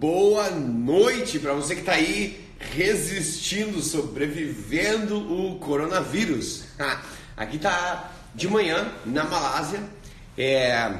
boa noite para você que está aí resistindo, sobrevivendo o coronavírus. Aqui tá de manhã na Malásia, é,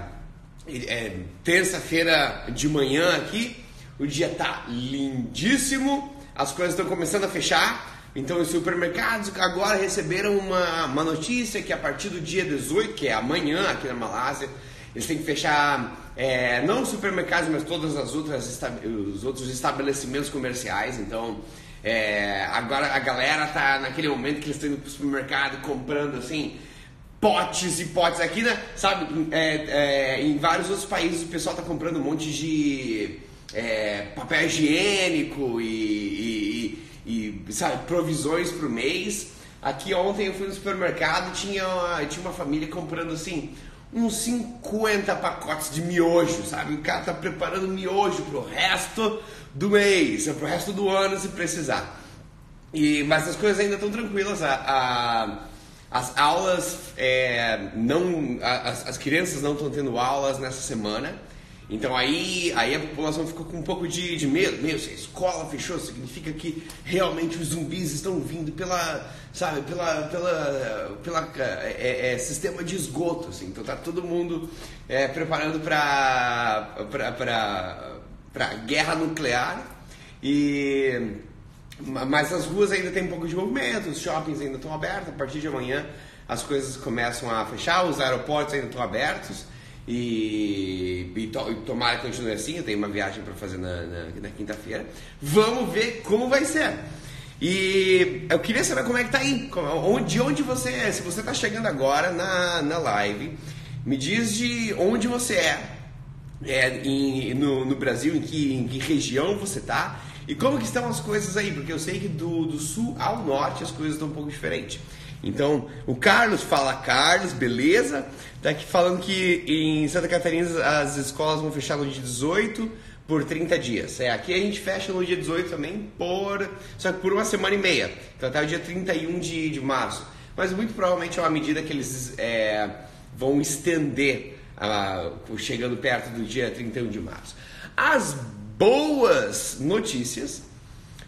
é terça-feira de manhã aqui, o dia tá lindíssimo, as coisas estão começando a fechar. Então, os supermercados agora receberam uma, uma notícia que a partir do dia 18, que é amanhã aqui na Malásia, eles têm que fechar é, não os supermercados, mas todas as outras os outros estabelecimentos comerciais. Então, é, agora a galera tá naquele momento que eles estão indo pro supermercado comprando assim potes e potes aqui, né? Sabe? É, é, em vários outros países o pessoal tá comprando um monte de é, papel higiênico e, e, e sabe, provisões pro mês. Aqui ontem eu fui no supermercado tinha tinha uma família comprando assim uns 50 pacotes de miojo, sabe? O cara tá preparando miojo pro resto do mês, pro resto do ano se precisar. E, mas as coisas ainda estão tranquilas. A, a, as aulas é, não. As, as crianças não estão tendo aulas nessa semana. Então aí, aí a população ficou com um pouco de, de medo. Meu, se a escola fechou, significa que realmente os zumbis estão vindo pela, sabe, pela, pela, pela é, é, sistema de esgoto. Assim. Então tá todo mundo é, preparando para para guerra nuclear. E mas as ruas ainda tem um pouco de movimento, os shoppings ainda estão abertos. A partir de amanhã as coisas começam a fechar, os aeroportos ainda estão abertos. E, e, to, e tomara que continue assim. Eu tenho uma viagem para fazer na, na, na quinta-feira. Vamos ver como vai ser. E eu queria saber como é que tá aí. De onde você é? Se você está chegando agora na, na live, me diz de onde você é. é em, no, no Brasil, em que, em que região você está e como que estão as coisas aí, porque eu sei que do, do sul ao norte as coisas estão um pouco diferentes. Então, o Carlos fala, Carlos, beleza? Tá aqui falando que em Santa Catarina as escolas vão fechar no dia 18 por 30 dias. É, aqui a gente fecha no dia 18 também por só que por uma semana e meia. Então até o dia 31 de, de março. Mas muito provavelmente é uma medida que eles é, vão estender uh, chegando perto do dia 31 de março. As boas notícias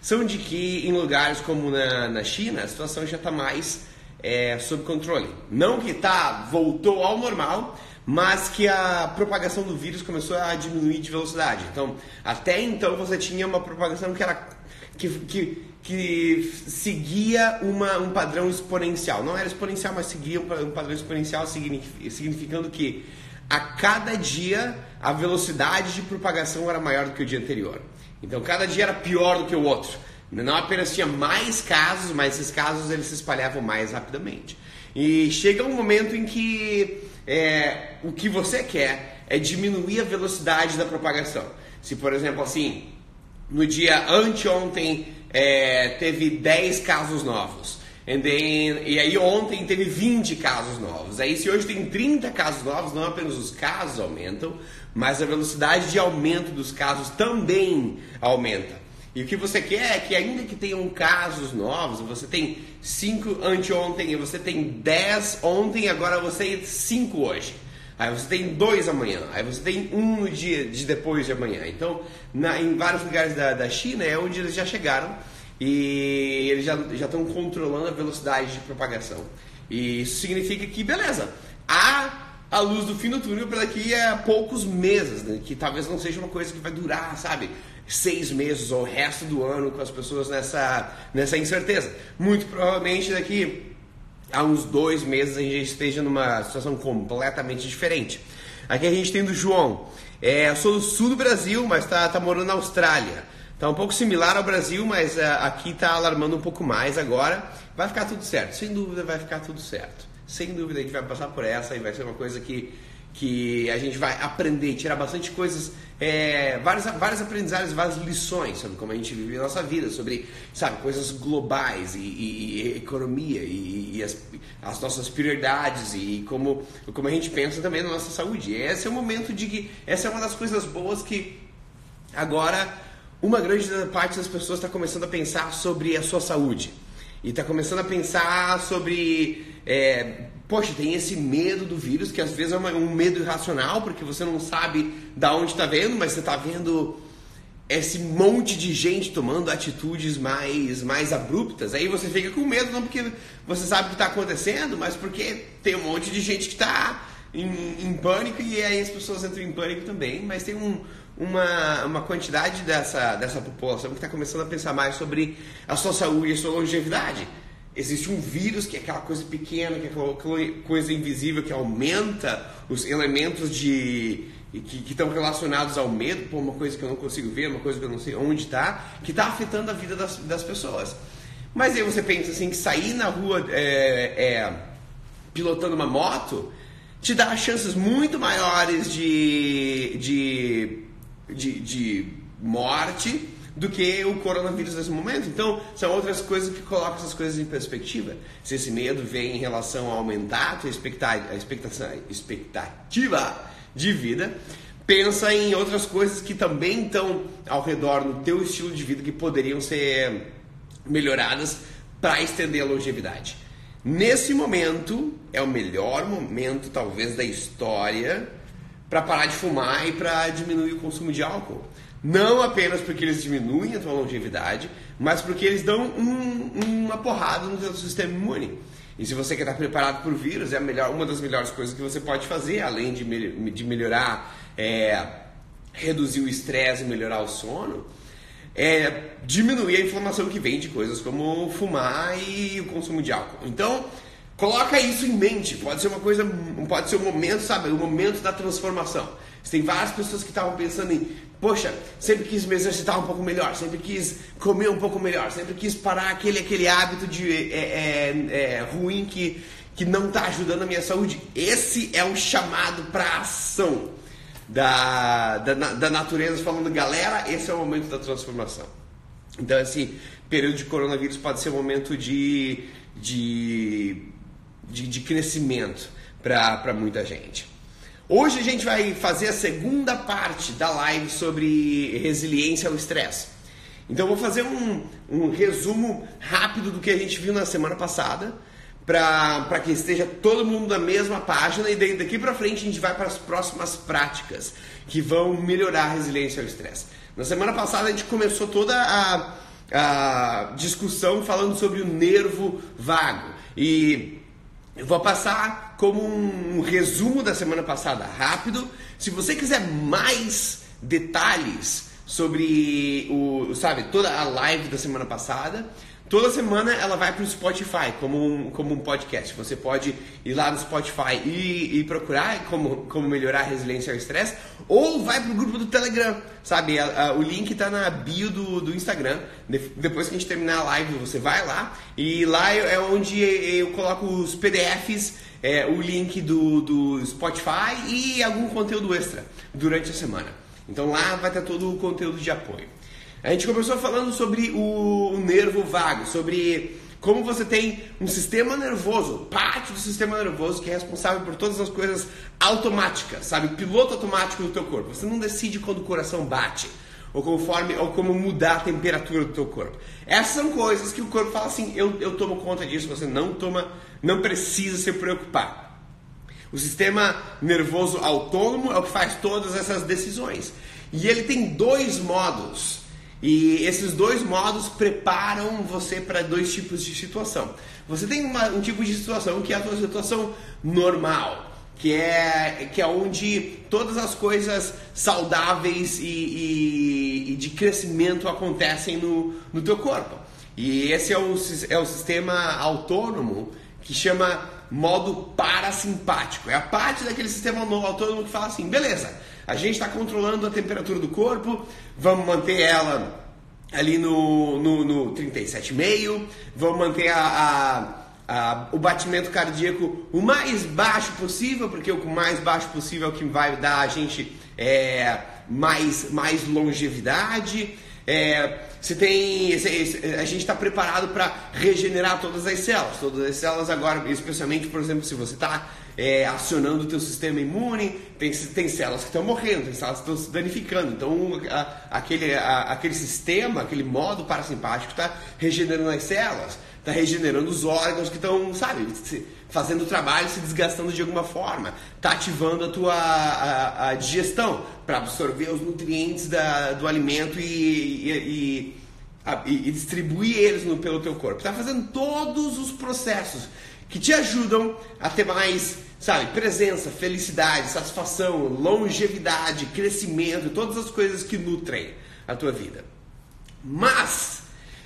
são de que em lugares como na, na China a situação já está mais é, sob controle. Não que tá, voltou ao normal, mas que a propagação do vírus começou a diminuir de velocidade. Então, até então você tinha uma propagação que era que, que, que seguia uma, um padrão exponencial. Não era exponencial, mas seguia um padrão exponencial, significando que a cada dia a velocidade de propagação era maior do que o dia anterior. Então, cada dia era pior do que o outro. Não apenas tinha mais casos, mas esses casos eles se espalhavam mais rapidamente. E chega um momento em que é, o que você quer é diminuir a velocidade da propagação. Se, por exemplo, assim, no dia anteontem é, teve 10 casos novos. Then, e aí ontem teve 20 casos novos. Aí se hoje tem 30 casos novos, não apenas os casos aumentam, mas a velocidade de aumento dos casos também aumenta. E o que você quer é que ainda que tenham casos novos, você tem 5 anteontem você tem 10 ontem, agora você tem 5 hoje. Aí você tem dois amanhã, aí você tem um no dia de depois de amanhã. Então, na, em vários lugares da, da China é onde eles já chegaram e eles já estão controlando a velocidade de propagação. E isso significa que, beleza, há a luz do fim do túnel para daqui a poucos meses, né? que talvez não seja uma coisa que vai durar, sabe? Seis meses ou o resto do ano com as pessoas nessa, nessa incerteza. Muito provavelmente daqui a uns dois meses a gente esteja numa situação completamente diferente. Aqui a gente tem do João. É, eu sou do sul do Brasil, mas está tá morando na Austrália. Está um pouco similar ao Brasil, mas uh, aqui está alarmando um pouco mais agora. Vai ficar tudo certo, sem dúvida vai ficar tudo certo. Sem dúvida a gente vai passar por essa e vai ser uma coisa que que a gente vai aprender, tirar bastante coisas, é, várias, várias aprendizagens, várias lições sobre como a gente vive a nossa vida, sobre, sabe, coisas globais e, e, e economia e, e as, as, nossas prioridades e como, como a gente pensa também na nossa saúde. Esse é o momento de que, essa é uma das coisas boas que agora uma grande parte das pessoas está começando a pensar sobre a sua saúde e está começando a pensar sobre é, poxa, tem esse medo do vírus, que às vezes é um medo irracional, porque você não sabe da onde está vendo, mas você está vendo esse monte de gente tomando atitudes mais, mais abruptas, aí você fica com medo, não porque você sabe o que está acontecendo, mas porque tem um monte de gente que está em, em, pânico e aí as pessoas entram em pânico também, mas tem um, uma, uma quantidade dessa, dessa população que está começando a pensar mais sobre a sua saúde e a sua longevidade. Existe um vírus que é aquela coisa pequena, que é aquela coisa invisível que aumenta os elementos de que estão relacionados ao medo, por uma coisa que eu não consigo ver, uma coisa que eu não sei onde está, que está afetando a vida das, das pessoas. Mas aí você pensa assim que sair na rua é, é, pilotando uma moto te dá chances muito maiores de, de, de, de morte do que o coronavírus nesse momento. Então, são outras coisas que colocam essas coisas em perspectiva. Se esse medo vem em relação a aumentar a tua expectativa, de vida, pensa em outras coisas que também estão ao redor no teu estilo de vida que poderiam ser melhoradas para estender a longevidade. Nesse momento é o melhor momento talvez da história para parar de fumar e para diminuir o consumo de álcool. Não apenas porque eles diminuem a tua longevidade, mas porque eles dão um, uma porrada no teu sistema imune. E se você quer estar preparado para o vírus, é melhor, uma das melhores coisas que você pode fazer, além de, de melhorar, é, reduzir o estresse e melhorar o sono, é diminuir a inflamação que vem de coisas como fumar e o consumo de álcool. Então, coloca isso em mente. Pode ser uma coisa, pode ser um momento, sabe, o um momento da transformação. Tem várias pessoas que estavam pensando em, poxa, sempre quis me exercitar um pouco melhor, sempre quis comer um pouco melhor, sempre quis parar aquele, aquele hábito de, é, é, é, ruim que, que não está ajudando a minha saúde. Esse é o chamado para ação da, da, da natureza, falando, galera, esse é o momento da transformação. Então, esse período de coronavírus pode ser um momento de, de, de, de crescimento para muita gente. Hoje a gente vai fazer a segunda parte da live sobre resiliência ao estresse. Então vou fazer um, um resumo rápido do que a gente viu na semana passada, para que esteja todo mundo na mesma página e daí, daqui para frente a gente vai para as próximas práticas que vão melhorar a resiliência ao estresse. Na semana passada a gente começou toda a, a discussão falando sobre o nervo vago e eu vou passar como um resumo da semana passada rápido. Se você quiser mais detalhes sobre o, sabe, toda a live da semana passada, Toda semana ela vai para o Spotify como um, como um podcast. Você pode ir lá no Spotify e, e procurar como, como melhorar a resiliência ao estresse, ou vai para o grupo do Telegram, sabe? A, a, o link está na bio do, do Instagram. De, depois que a gente terminar a live, você vai lá e lá é onde eu coloco os PDFs, é, o link do, do Spotify e algum conteúdo extra durante a semana. Então lá vai ter todo o conteúdo de apoio. A gente começou falando sobre o, nervo vago, sobre como você tem um sistema nervoso, parte do sistema nervoso que é responsável por todas as coisas automáticas, sabe? Piloto automático do teu corpo. Você não decide quando o coração bate ou conforme ou como mudar a temperatura do teu corpo. Essas são coisas que o corpo fala assim: eu, eu tomo conta disso. Você não toma, não precisa se preocupar. O sistema nervoso autônomo é o que faz todas essas decisões. E ele tem dois modos e esses dois modos preparam você para dois tipos de situação. Você tem uma, um tipo de situação que é a sua situação normal, que é, que é onde todas as coisas saudáveis e, e, e de crescimento acontecem no, no teu corpo. E esse é o, é o sistema autônomo que chama modo parasimpático. É a parte daquele sistema autônomo que fala assim: beleza, a gente está controlando a temperatura do corpo, vamos manter ela ali no, no, no 37,5, vamos manter a, a Uh, o batimento cardíaco o mais baixo possível, porque o mais baixo possível é o que vai dar a gente é, mais, mais longevidade. É, você tem, a gente está preparado para regenerar todas as células, todas as células agora, especialmente, por exemplo, se você está é, acionando o teu sistema imune, tem, tem células que estão morrendo, tem células que estão se danificando. Então, a, aquele, a, aquele sistema, aquele modo parasimpático está regenerando as células, tá regenerando os órgãos que estão, sabe, fazendo trabalho, se desgastando de alguma forma, tá ativando a tua a, a digestão para absorver os nutrientes da, do alimento e, e, e, e distribuir eles no, pelo teu corpo. Tá fazendo todos os processos que te ajudam a ter mais, sabe, presença, felicidade, satisfação, longevidade, crescimento, todas as coisas que nutrem a tua vida. Mas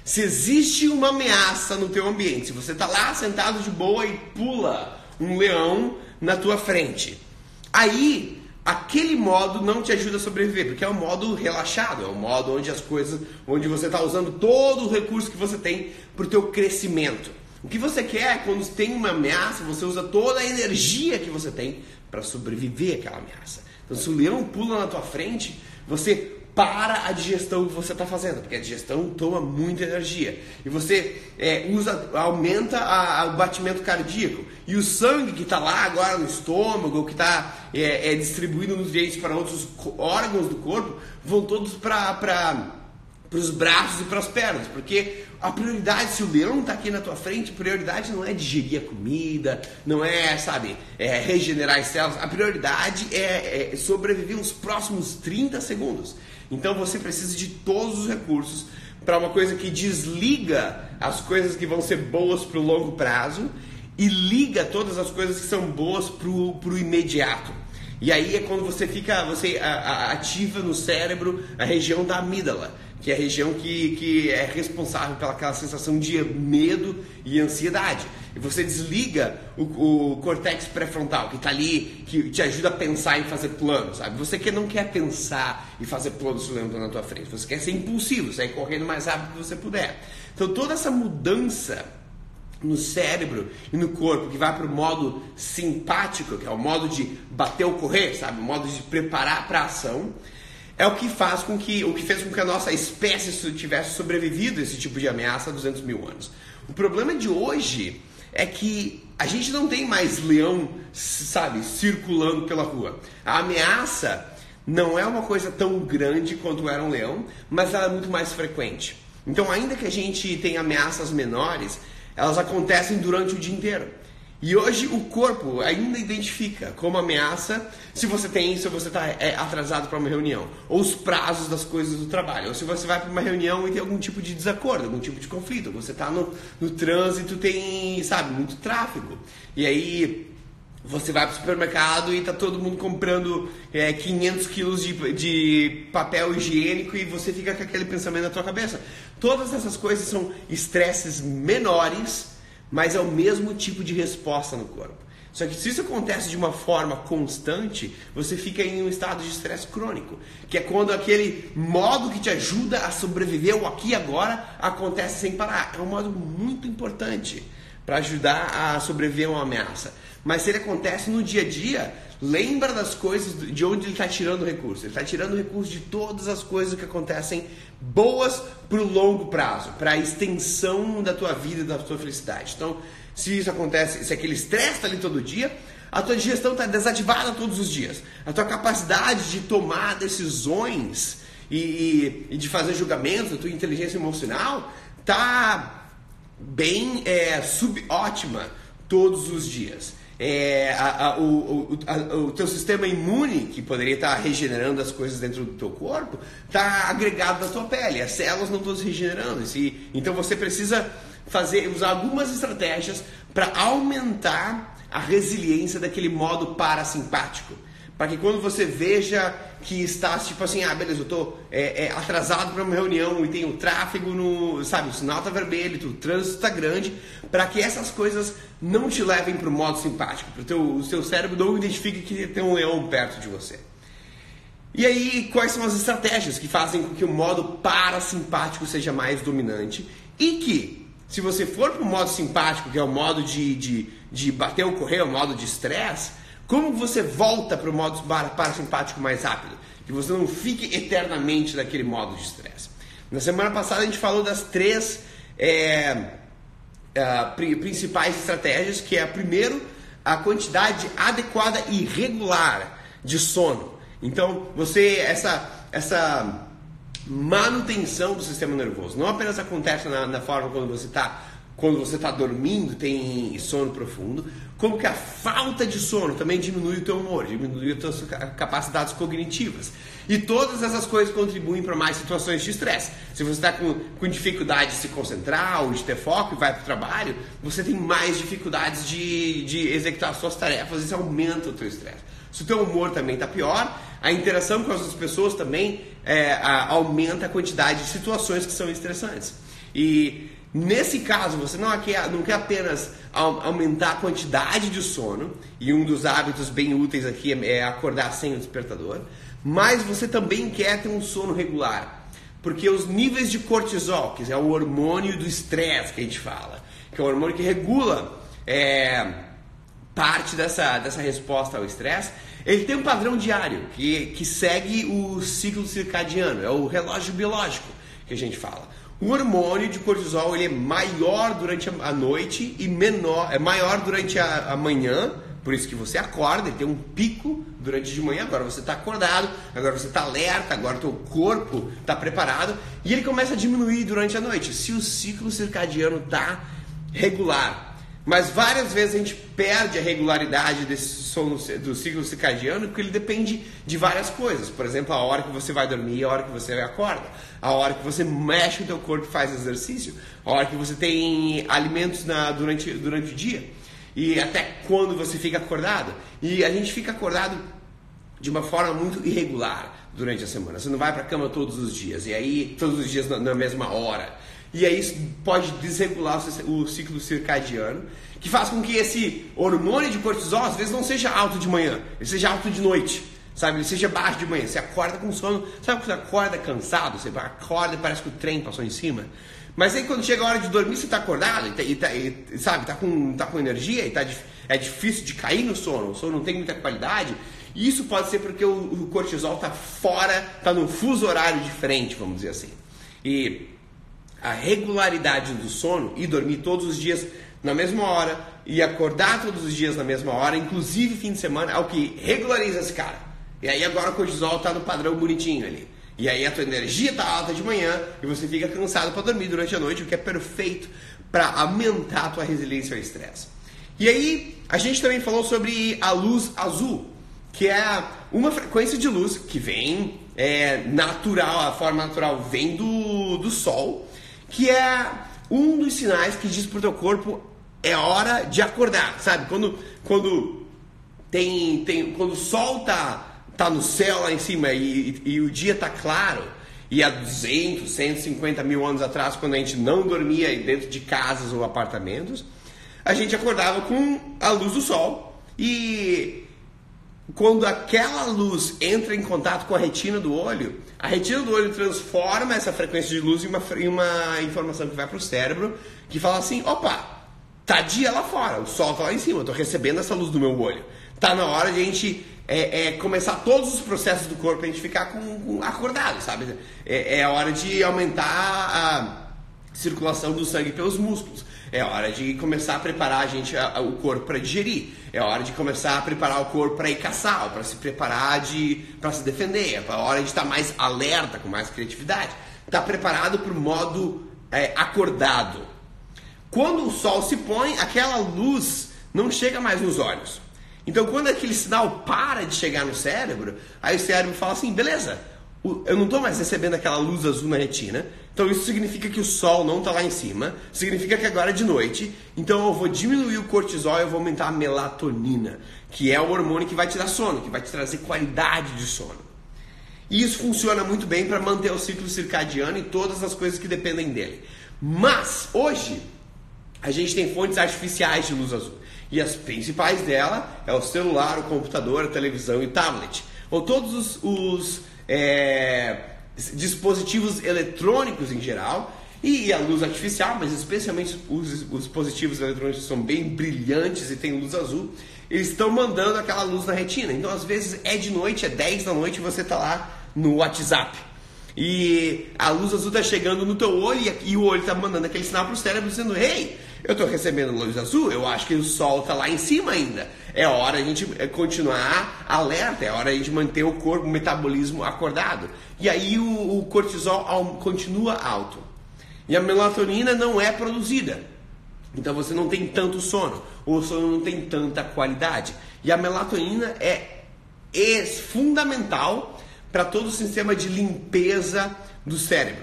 se existe uma ameaça no teu ambiente, se você está lá sentado de boa e pula um leão na tua frente, aí aquele modo não te ajuda a sobreviver, porque é um modo relaxado, é um modo onde as coisas, onde você está usando todo o recurso que você tem para o teu crescimento. O que você quer é quando tem uma ameaça, você usa toda a energia que você tem para sobreviver àquela ameaça. Então, se o leão pula na tua frente, você para a digestão que você está fazendo, porque a digestão toma muita energia. E você é, usa, aumenta a, a, o batimento cardíaco. E o sangue que está lá agora no estômago, que está é, é, distribuindo nutrientes para outros órgãos do corpo, vão todos para os braços e para as pernas, porque a prioridade, se o leão está aqui na tua frente, prioridade não é digerir a comida, não é, sabe, é regenerar as células, a prioridade é, é sobreviver os próximos 30 segundos. Então você precisa de todos os recursos para uma coisa que desliga as coisas que vão ser boas para o longo prazo e liga todas as coisas que são boas para o imediato. E aí é quando você fica, você ativa no cérebro a região da amígdala que é a região que, que é responsável pelaquela sensação de medo e ansiedade. E você desliga o, o cortex pré-frontal, que está ali, que te ajuda a pensar e fazer planos, sabe? Você que não quer pensar e fazer planos olhando na tua frente, você quer ser impulsivo, sair correndo mais rápido que você puder. Então toda essa mudança no cérebro e no corpo que vai para o modo simpático, que é o modo de bater ou correr, sabe? O modo de preparar para a ação é o que faz com que o que fez com que a nossa espécie tivesse sobrevivido a esse tipo de ameaça há 200 mil anos. O problema de hoje é que a gente não tem mais leão, sabe, circulando pela rua. A ameaça não é uma coisa tão grande quanto era um leão, mas ela é muito mais frequente. Então, ainda que a gente tenha ameaças menores, elas acontecem durante o dia inteiro. E hoje o corpo ainda identifica como ameaça se você tem, se você está é, atrasado para uma reunião, ou os prazos das coisas do trabalho, ou se você vai para uma reunião e tem algum tipo de desacordo, algum tipo de conflito, você está no, no trânsito, tem, sabe, muito tráfego. E aí você vai para o supermercado e está todo mundo comprando é, 500 quilos de, de papel higiênico e você fica com aquele pensamento na tua cabeça. Todas essas coisas são estresses menores mas é o mesmo tipo de resposta no corpo. Só que se isso acontece de uma forma constante, você fica em um estado de estresse crônico, que é quando aquele modo que te ajuda a sobreviver o aqui e agora acontece sem parar. É um modo muito importante para ajudar a sobreviver a uma ameaça. Mas se ele acontece no dia a dia, lembra das coisas de onde ele está tirando recurso. Ele está tirando recurso de todas as coisas que acontecem boas para o longo prazo, para a extensão da tua vida e da tua felicidade. Então, se isso acontece, se aquele estresse está ali todo dia, a tua digestão está desativada todos os dias. A tua capacidade de tomar decisões e, e, e de fazer julgamentos, a tua inteligência emocional está bem é, subótima todos os dias é, a, a, o, a, o teu sistema imune, que poderia estar regenerando as coisas dentro do teu corpo, está agregado na tua pele. As células não estão se regenerando. então você precisa fazer, usar algumas estratégias para aumentar a resiliência daquele modo parasimpático. Para que quando você veja que está tipo assim, ah, beleza, eu estou é, é, atrasado para uma reunião e tem o tráfego no, sabe, o sinal está vermelho, o trânsito está grande, para que essas coisas não te levem para o modo simpático, para o seu cérebro não identifique que tem um leão perto de você. E aí, quais são as estratégias que fazem com que o modo parasimpático seja mais dominante e que, se você for para o modo simpático, que é o modo de, de, de bater ou correr, o modo de estresse, como você volta para o modo parasimpático mais rápido? Que você não fique eternamente naquele modo de estresse. Na semana passada a gente falou das três é, é, principais estratégias, que é primeiro a quantidade adequada e regular de sono. Então você essa essa manutenção do sistema nervoso não apenas acontece na, na forma quando você está quando você está dormindo, tem sono profundo, como que a falta de sono também diminui o teu humor, diminui as tuas capacidades cognitivas. E todas essas coisas contribuem para mais situações de estresse. Se você está com, com dificuldade de se concentrar ou de ter foco e vai para o trabalho, você tem mais dificuldades de, de executar suas tarefas, isso aumenta o teu estresse. Se o teu humor também está pior, a interação com as outras pessoas também é, a, aumenta a quantidade de situações que são estressantes. E Nesse caso, você não quer, não quer apenas aumentar a quantidade de sono, e um dos hábitos bem úteis aqui é acordar sem o despertador, mas você também quer ter um sono regular. Porque os níveis de cortisol, que é o hormônio do estresse que a gente fala, que é o hormônio que regula é, parte dessa, dessa resposta ao estresse, ele tem um padrão diário que, que segue o ciclo circadiano, é o relógio biológico que a gente fala. O hormônio de cortisol ele é maior durante a noite e menor, é maior durante a, a manhã, por isso que você acorda e tem um pico durante de manhã, agora você está acordado, agora você está alerta, agora teu corpo está preparado e ele começa a diminuir durante a noite. Se o ciclo circadiano está regular, mas várias vezes a gente perde a regularidade desse sono do ciclo circadiano porque ele depende de várias coisas. Por exemplo, a hora que você vai dormir, a hora que você acorda, a hora que você mexe o teu corpo e faz exercício, a hora que você tem alimentos na, durante, durante o dia e até quando você fica acordado. E a gente fica acordado de uma forma muito irregular durante a semana. Você não vai para a cama todos os dias e aí todos os dias na, na mesma hora. E aí isso pode desregular o ciclo circadiano, que faz com que esse hormônio de cortisol às vezes não seja alto de manhã, ele seja alto de noite, sabe? Ele seja baixo de manhã. Você acorda com sono, sabe quando você acorda cansado, você acorda e parece que o trem passou em cima. Mas aí quando chega a hora de dormir, você está acordado e, tá, e, tá, e, sabe, tá com, tá com energia e tá, é difícil de cair no sono, o sono não tem muita qualidade. E isso pode ser porque o, o cortisol está fora, está num fuso horário diferente, vamos dizer assim. E a regularidade do sono e dormir todos os dias na mesma hora e acordar todos os dias na mesma hora, inclusive fim de semana, é o que regulariza esse cara. E aí agora o cortisol está no padrão bonitinho ali. E aí a tua energia está alta de manhã e você fica cansado para dormir durante a noite, o que é perfeito para aumentar a tua resiliência ao estresse. E aí a gente também falou sobre a luz azul, que é uma frequência de luz que vem é, natural, a forma natural vem do, do sol que é um dos sinais que diz pro teu corpo é hora de acordar, sabe? Quando, quando tem, tem quando o sol tá, tá no céu lá em cima e, e, e o dia tá claro, e há 200, 150 mil anos atrás, quando a gente não dormia dentro de casas ou apartamentos, a gente acordava com a luz do sol e quando aquela luz entra em contato com a retina do olho, a retina do olho transforma essa frequência de luz em uma, em uma informação que vai para o cérebro, que fala assim: opa, tá dia lá fora, o sol tá lá em cima, eu tô recebendo essa luz do meu olho. Tá na hora de a gente é, é, começar todos os processos do corpo, a gente ficar com, com acordado, sabe? É, é a hora de aumentar a circulação do sangue pelos músculos. É hora de começar a preparar a gente, a, a, o corpo para digerir. É hora de começar a preparar o corpo para ir caçar, para se preparar de para se defender. É hora de estar tá mais alerta, com mais criatividade. Está preparado para o modo é, acordado. Quando o sol se põe, aquela luz não chega mais nos olhos. Então, quando aquele sinal para de chegar no cérebro, aí o cérebro fala assim: beleza, eu não estou mais recebendo aquela luz azul na retina, então isso significa que o sol não está lá em cima, significa que agora é de noite, então eu vou diminuir o cortisol e eu vou aumentar a melatonina, que é o hormônio que vai te dar sono, que vai te trazer qualidade de sono. E isso funciona muito bem para manter o ciclo circadiano e todas as coisas que dependem dele. Mas hoje a gente tem fontes artificiais de luz azul. E as principais dela é o celular, o computador, a televisão e o tablet. Ou todos os, os é, dispositivos eletrônicos em geral e a luz artificial, mas especialmente os, os dispositivos eletrônicos são bem brilhantes e tem luz azul, eles estão mandando aquela luz na retina. Então, às vezes é de noite, é 10 da noite e você está lá no WhatsApp. E a luz azul está chegando no teu olho e, e o olho está mandando aquele sinal para o cérebro dizendo: Hey, eu estou recebendo luz azul, eu acho que o sol está lá em cima ainda. É hora a gente é, continuar alerta, é hora a gente manter o corpo, o metabolismo acordado. E aí o, o cortisol continua alto. E a melatonina não é produzida. Então você não tem tanto sono, o sono não tem tanta qualidade. E a melatonina é, é fundamental para todo o sistema de limpeza do cérebro,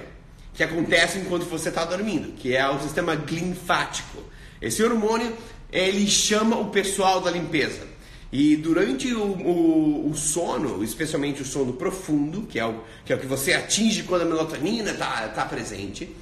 que acontece enquanto você está dormindo, que é o sistema linfático. Esse hormônio ele chama o pessoal da limpeza. E durante o, o, o, sono, especialmente o sono profundo, que é o que, é o que você atinge quando a melatonina está tá presente,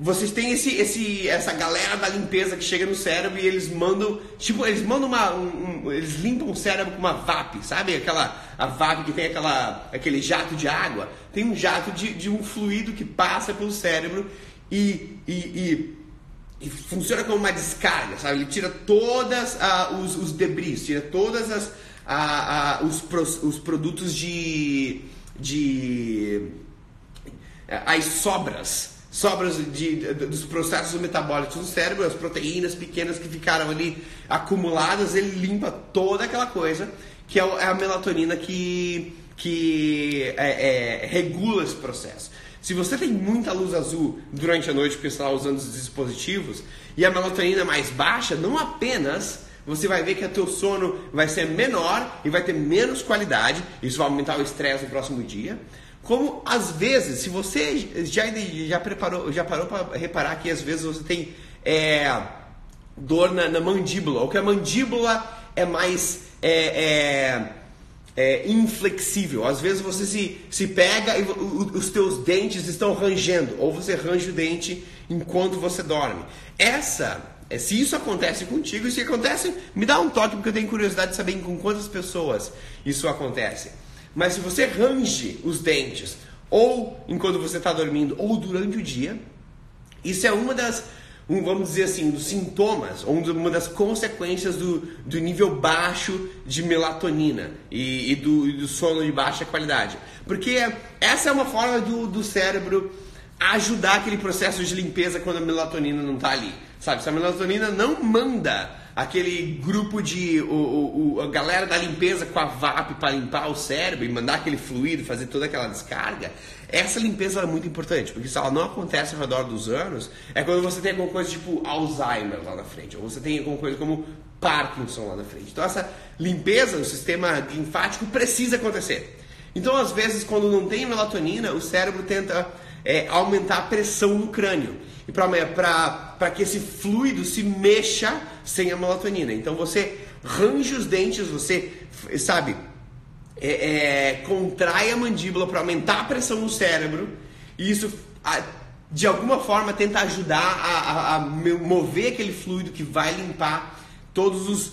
vocês têm esse, esse, essa galera da limpeza que chega no cérebro e eles mandam, tipo, eles mandam uma, um, um, eles limpam o cérebro com uma VAP, sabe? Aquela, a VAP que tem aquela, aquele jato de água, tem um jato de, de um fluido que passa pelo cérebro e, e, e, e funciona como uma descarga, sabe? Ele tira todas uh, os, os debris, tira todas as, uh, uh, os, os produtos de, de as sobras sobras de, de, dos processos metabólicos do cérebro, as proteínas pequenas que ficaram ali acumuladas, ele limpa toda aquela coisa, que é, é a melatonina que, que é, é, regula esse processo. Se você tem muita luz azul durante a noite porque está usando os dispositivos e a melatonina é mais baixa, não apenas você vai ver que o teu sono vai ser menor e vai ter menos qualidade, isso vai aumentar o estresse no próximo dia, como às vezes, se você já, já, preparou, já parou para reparar que às vezes você tem é, dor na, na, mandíbula, ou que a mandíbula é mais é, é, é inflexível. Às vezes você se, se pega e os teus dentes estão rangendo, ou você range o dente enquanto você dorme. Essa é, se isso acontece contigo, se acontece, me dá um toque porque eu tenho curiosidade de saber com quantas pessoas isso acontece. Mas se você range os dentes, ou enquanto você está dormindo, ou durante o dia, isso é uma das, um, vamos dizer assim, dos sintomas, ou uma das consequências do, do nível baixo de melatonina e, e, do, e do sono de baixa qualidade. Porque essa é uma forma do, do cérebro ajudar aquele processo de limpeza quando a melatonina não está ali. Sabe, se a melatonina não manda aquele grupo de o, o, a galera da limpeza com a VAP para limpar o cérebro e mandar aquele fluido, fazer toda aquela descarga, essa limpeza é muito importante, porque se ela não acontece ao redor dos anos, é quando você tem alguma coisa tipo Alzheimer lá na frente, ou você tem alguma coisa como Parkinson lá na frente. Então essa limpeza no sistema linfático precisa acontecer. Então às vezes quando não tem melatonina, o cérebro tenta é, aumentar a pressão no crânio e para que esse fluido se mexa sem a melatonina. Então você range os dentes, você sabe, é, é, contrai a mandíbula para aumentar a pressão no cérebro e isso a, de alguma forma tenta ajudar a, a, a, mover aquele fluido que vai limpar todos os,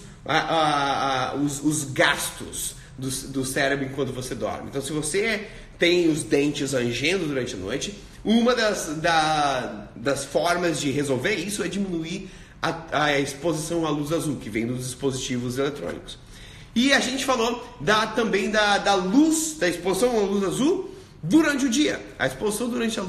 os, os, gastos do, do cérebro enquanto você dorme. Então se você tem os dentes rangendo durante a noite, uma das, da, das formas de resolver isso é diminuir a, a, exposição à luz azul, que vem dos dispositivos eletrônicos. E a gente falou da, também da, da luz, da exposição à luz azul durante o dia. A exposição durante a,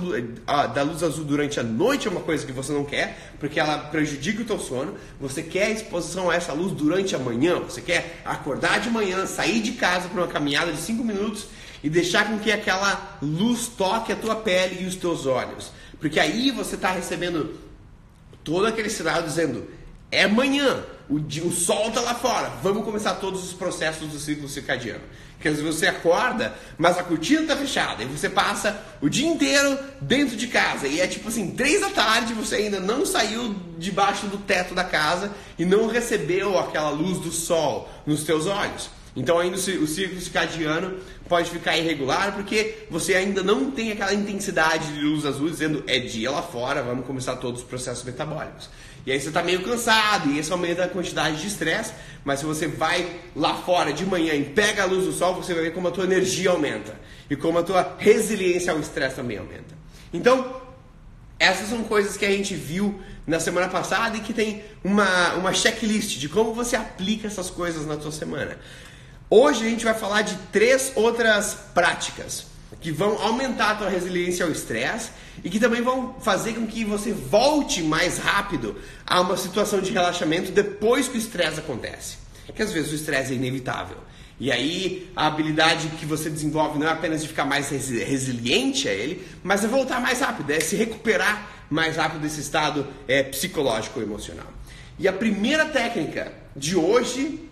a, da luz azul durante a noite é uma coisa que você não quer, porque ela prejudica o teu sono. Você quer a exposição a essa luz durante a manhã. Você quer acordar de manhã, sair de casa para uma caminhada de 5 minutos e deixar com que aquela luz toque a tua pele e os teus olhos. Porque aí você está recebendo todo aquele sinal dizendo: é manhã, o, o sol está lá fora, vamos começar todos os processos do ciclo circadiano. Às vezes você acorda, mas a cortina está fechada e você passa o dia inteiro dentro de casa. E é tipo assim, três da tarde você ainda não saiu debaixo do teto da casa e não recebeu aquela luz do sol nos teus olhos. Então ainda o ciclo circadiano pode ficar irregular porque você ainda não tem aquela intensidade de luz azul dizendo é dia lá fora, vamos começar todos os processos metabólicos. E aí você está meio cansado e isso aumenta a quantidade de estresse, mas se você vai lá fora de manhã e pega a luz do sol, você vai ver como a tua energia aumenta e como a tua resiliência ao estresse também aumenta. Então, essas são coisas que a gente viu na semana passada e que tem uma, uma checklist de como você aplica essas coisas na tua semana. Hoje a gente vai falar de três outras práticas que vão aumentar a tua resiliência ao estresse e que também vão fazer com que você volte mais rápido a uma situação de relaxamento depois que o estresse acontece. Que às vezes o estresse é inevitável. E aí a habilidade que você desenvolve não é apenas de ficar mais resiliente a ele, mas é voltar mais rápido, é se recuperar mais rápido desse estado é, psicológico ou emocional. E a primeira técnica de hoje,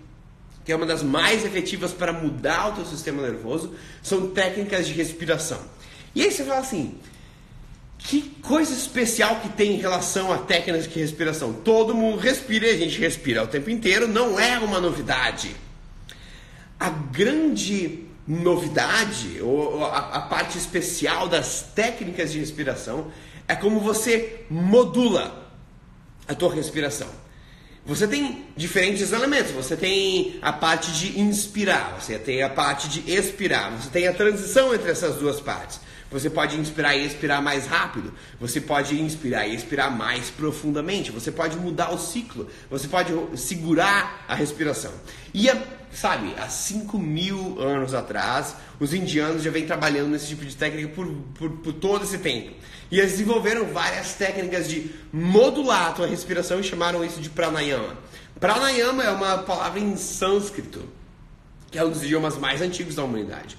que é uma das mais efetivas para mudar o teu sistema nervoso, são técnicas de respiração. E aí você fala assim, que coisa especial que tem em relação a técnicas de respiração? Todo mundo respira e a gente respira o tempo inteiro, não é uma novidade. A grande novidade, ou a, a parte especial das técnicas de respiração, é como você modula a tua respiração. Você tem diferentes elementos. Você tem a parte de inspirar, você tem a parte de expirar, você tem a transição entre essas duas partes. Você pode inspirar e expirar mais rápido. Você pode inspirar e expirar mais profundamente. Você pode mudar o ciclo. Você pode segurar a respiração. E, sabe, há 5 mil anos atrás, os indianos já vêm trabalhando nesse tipo de técnica por, por, por todo esse tempo. E eles desenvolveram várias técnicas de modular a tua respiração e chamaram isso de pranayama. Pranayama é uma palavra em sânscrito, que é um dos idiomas mais antigos da humanidade.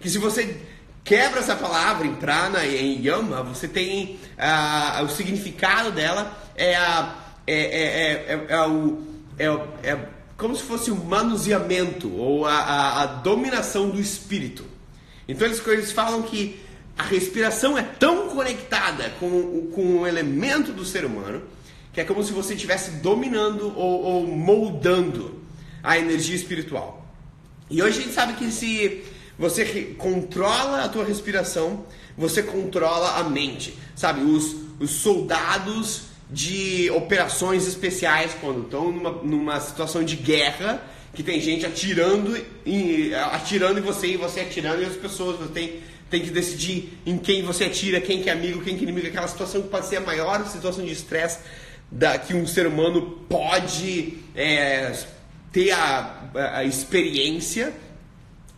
Que se você quebra essa palavra em prana e em yama, você tem uh, o significado dela é, a, é, é, é, é, o, é, é como se fosse o manuseamento ou a, a, a dominação do espírito. Então eles, eles falam que a respiração é tão conectada com, com o elemento do ser humano que é como se você estivesse dominando ou, ou moldando a energia espiritual. E hoje a gente sabe que se você controla a tua respiração, você controla a mente. Sabe, os, os soldados de operações especiais, quando estão numa, numa situação de guerra, que tem gente atirando, em, atirando em você e você atirando e as pessoas. Você tem, tem que decidir em quem você atira, quem que é amigo, quem que é inimigo, aquela situação que pode ser a maior situação de estresse que um ser humano pode é, ter a, a experiência.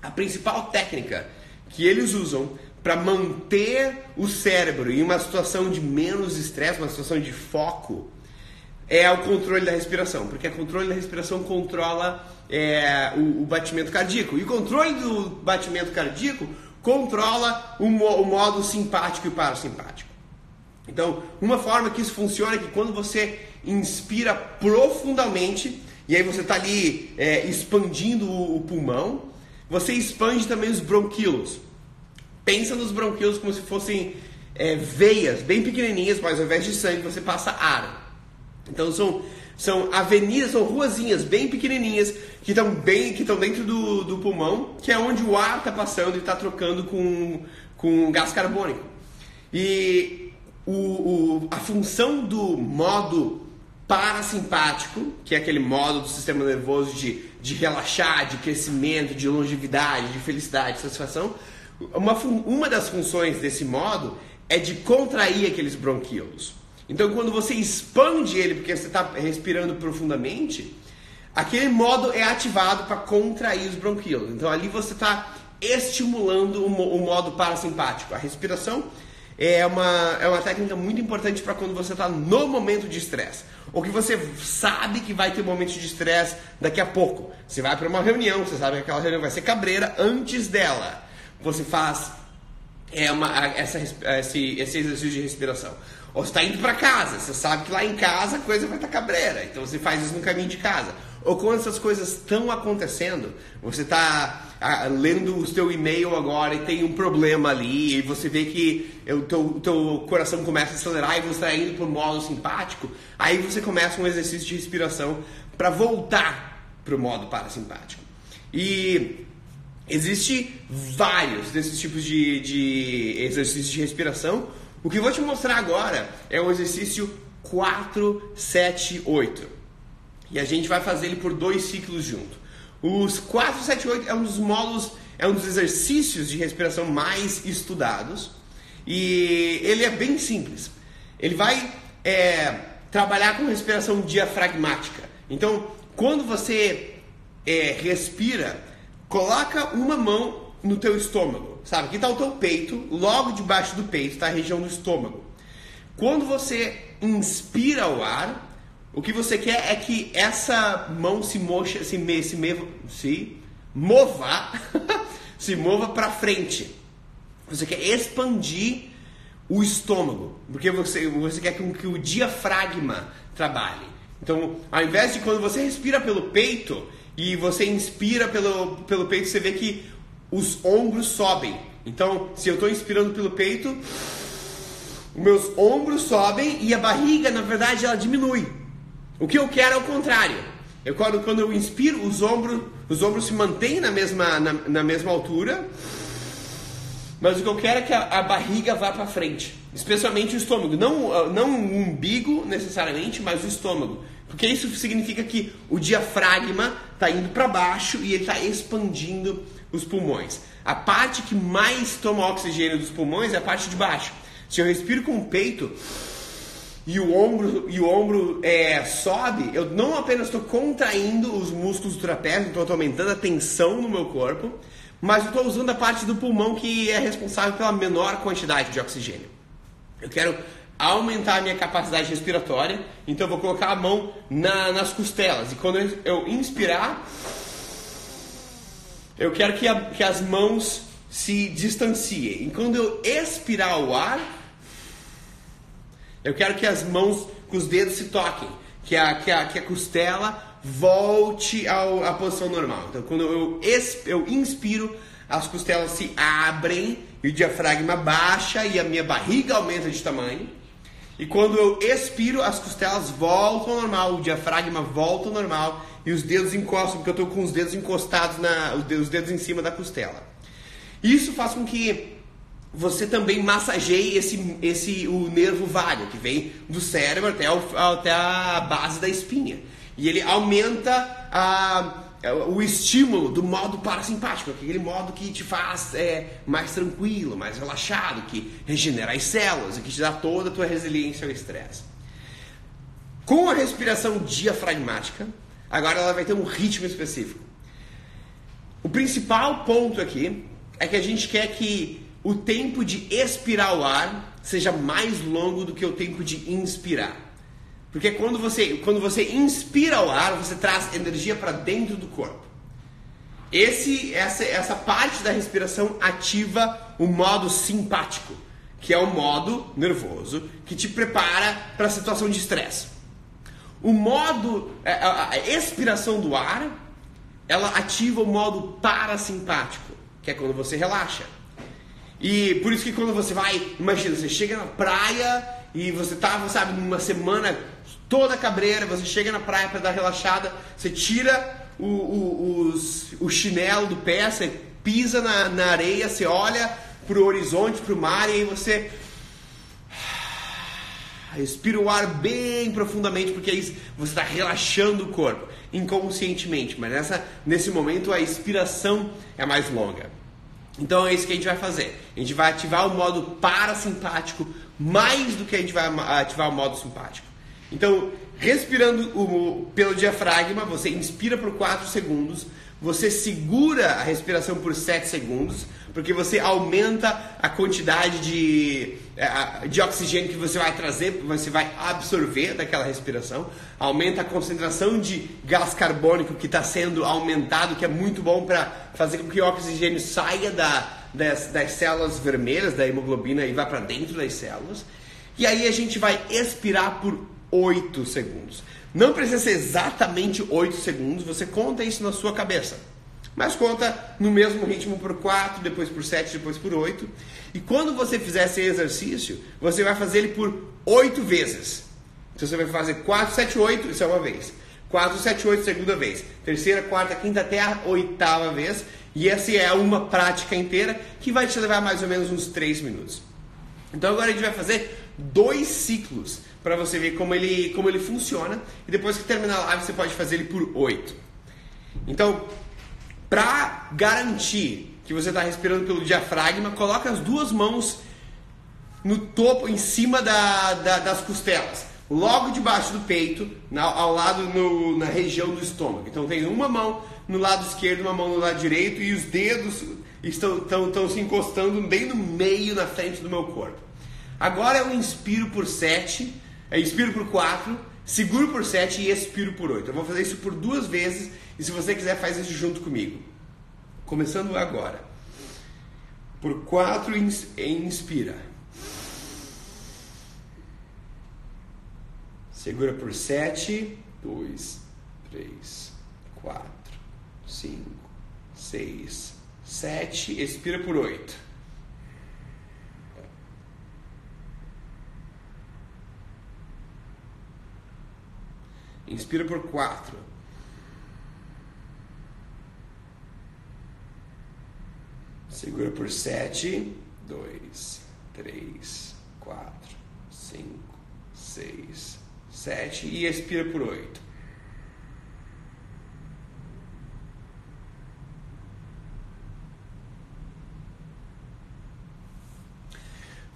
A principal técnica que eles usam para manter o cérebro em uma situação de menos estresse, uma situação de foco, é o controle da respiração, porque o controle da respiração controla é, o, o, batimento cardíaco. E o controle do batimento cardíaco controla o, o modo simpático e parasimpático. Então, uma forma que isso funciona é que quando você inspira profundamente, e aí você está ali é, expandindo o, o pulmão, você expande também os bronquíolos. Pensa nos bronquíolos como se fossem é, veias bem pequenininhas, mas ao invés de sangue você passa ar. Então são, são avenidas, são ruazinhas bem pequenininhas que estão bem, que estão dentro do, do pulmão, que é onde o ar está passando e está trocando com, com gás carbônico. E o, o, a função do modo parasimpático, que é aquele modo do sistema nervoso de, de relaxar, de crescimento, de longevidade, de felicidade, de satisfação. Uma, uma das funções desse modo é de contrair aqueles bronquíolos. Então, quando você expande ele, porque você está respirando profundamente, aquele modo é ativado para contrair os bronquíolos. Então, ali você está estimulando o, modo parasimpático. A respiração é uma, é uma técnica muito importante para quando você está no momento de estresse. Ou que você sabe que vai ter um momento de estresse daqui a pouco. Você vai para uma reunião, você sabe que aquela reunião vai ser cabreira antes dela. Você faz é uma, essa, esse, esse exercício de respiração. Ou você está indo para casa, você sabe que lá em casa a coisa vai estar tá cabreira. Então você faz isso no caminho de casa. Ou quando essas coisas estão acontecendo, você está lendo o seu e-mail agora e tem um problema ali, e você vê que o teu, teu coração começa a acelerar e você está indo para o modo simpático, aí você começa um exercício de respiração para voltar para o modo parasimpático. E existe vários desses tipos de, de exercícios de respiração. O que eu vou te mostrar agora é o exercício 478. E a gente vai fazer ele por dois ciclos junto. Os 4, 7, 8 é um dos módulos, é um dos exercícios de respiração mais estudados. E ele é bem simples. Ele vai é, trabalhar com respiração diafragmática. Então, quando você é, respira, coloca uma mão no teu estômago, sabe? Aqui está o teu peito, logo debaixo do peito está a região do estômago. Quando você inspira o ar, o que você quer é que essa mão se moxa, se, me, se, me, se mova, se mova para frente. Você quer expandir o estômago, porque você, você quer que o diafragma trabalhe. Então, ao invés de quando você respira pelo peito e você inspira pelo, pelo peito, você vê que os ombros sobem. Então, se eu estou inspirando pelo peito, os meus ombros sobem e a barriga, na verdade, ela diminui. O que eu quero é o contrário. Eu, quando, quando eu inspiro, os ombros, os ombros se mantêm na mesma, na, na mesma altura, mas o que eu quero é que a, a barriga vá para frente, especialmente o estômago. Não, não o umbigo necessariamente, mas o estômago. Porque isso significa que o diafragma está indo para baixo e ele está expandindo os pulmões. A parte que mais toma oxigênio dos pulmões é a parte de baixo. Se eu respiro com o peito e o ombro, e o ombro é, sobe, eu não apenas estou contraindo os músculos do trapézio, estou aumentando a tensão no meu corpo, mas eu estou usando a parte do pulmão que é responsável pela menor quantidade de oxigênio. Eu quero aumentar a minha capacidade respiratória, então eu vou colocar a mão na, nas costelas. E quando eu inspirar, eu quero que, a, que as mãos se distanciem. E quando eu expirar o ar, eu quero que as mãos com os dedos se toquem, que a, que a, que a costela volte ao, à posição normal. Então, quando eu, eu inspiro, as costelas se abrem e o diafragma baixa e a minha barriga aumenta de tamanho. E quando eu expiro, as costelas voltam ao normal, o diafragma volta ao normal e os dedos encostam, porque eu estou com os dedos encostados, na, os dedos em cima da costela. Isso faz com que você também massageie esse, esse, o nervo vago, que vem do cérebro até, o, até a base da espinha. E ele aumenta a o estímulo do modo parasimpático, aquele modo que te faz é, mais tranquilo, mais relaxado, que regenera as células e que te dá toda a tua resiliência ao estresse. Com a respiração diafragmática, agora ela vai ter um ritmo específico. O principal ponto aqui é que a gente quer que o tempo de expirar o ar seja mais longo do que o tempo de inspirar. Porque quando você, quando você inspira o ar, você traz energia para dentro do corpo. Esse, essa, essa parte da respiração ativa o modo simpático, que é o modo nervoso que te prepara para a situação de estresse. O modo, é, a, a expiração do ar, ela ativa o modo parasimpático, que é quando você relaxa. E por isso que quando você vai, imagina, você chega na praia e você tava, sabe, numa semana toda cabreira, você chega na praia para dar relaxada, você tira o, o, os, o chinelo do pé, você pisa na, na areia, você olha pro horizonte, pro mar e aí você respira o ar bem profundamente porque aí você está relaxando o corpo inconscientemente, mas nessa, nesse momento a expiração é mais longa. Então é isso que a gente vai fazer. A gente vai ativar o modo parasimpático mais do que a gente vai ativar o modo simpático. Então, respirando o, pelo diafragma, você inspira por 4 segundos, você segura a respiração por 7 segundos, porque você aumenta a quantidade de, eh, de oxigênio que você vai trazer, você vai absorver daquela respiração, aumenta a concentração de gás carbônico que está sendo aumentado, que é muito bom para fazer com que o oxigênio saia da, das, das células vermelhas, da hemoglobina, e vá para dentro das células. E aí a gente vai expirar por 8 segundos. Não precisa ser exatamente 8 segundos, você conta isso na sua cabeça. Mas conta no mesmo ritmo por 4, depois por 7, depois por 8. E quando você fizer esse exercício, você vai fazer ele por 8 vezes. Então você vai fazer 4, 7, 8, isso é uma vez. 4, 7, 8, segunda vez. Terceira, quarta, quinta, até a oitava vez. E essa é uma prática inteira que vai te levar mais ou menos uns 3 minutos. Então agora a gente vai fazer dois ciclos para você ver como ele, como ele funciona. E depois que terminar a live, você pode fazer ele por 8. Então, para garantir que você está respirando pelo diafragma, coloca as duas mãos no topo, em cima da, da, das costelas, logo debaixo do peito, na, ao lado no, na região do estômago. Então tem uma mão no lado esquerdo, uma mão no lado direito e os dedos estão, estão, estão se encostando bem no meio, na frente do meu corpo. Agora eu inspiro por 7 é, inspiro por 4, seguro por 7 e expiro por 8. Eu vou fazer isso por duas vezes e se você quiser faz isso junto comigo. Começando agora. Por quatro, inspira. Segura por sete, dois, três, quatro, cinco, seis, sete. Expira por oito. Inspira por quatro. Segura por sete, dois, três, quatro, cinco, seis, sete e expira por oito.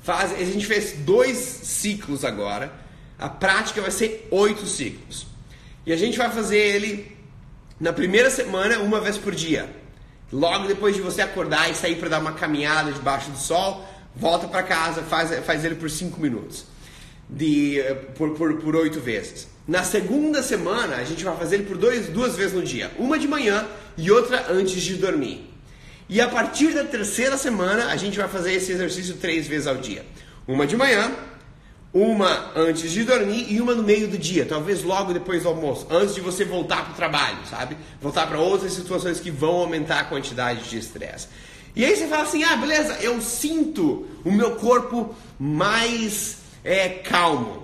Faz, a gente fez dois ciclos agora. A prática vai ser oito ciclos. E a gente vai fazer ele na primeira semana, uma vez por dia. Logo depois de você acordar e sair para dar uma caminhada debaixo do sol, volta para casa, faz, faz ele por 5 minutos, de, por, por, por 8 vezes. Na segunda semana, a gente vai fazer ele por dois, duas vezes no dia, uma de manhã e outra antes de dormir. E a partir da terceira semana, a gente vai fazer esse exercício três vezes ao dia. Uma de manhã, uma antes de dormir e uma no meio do dia, talvez logo depois do almoço, antes de você voltar para o trabalho, sabe? Voltar para outras situações que vão aumentar a quantidade de estresse. E aí você fala assim: ah, beleza, eu sinto o meu corpo mais é, calmo.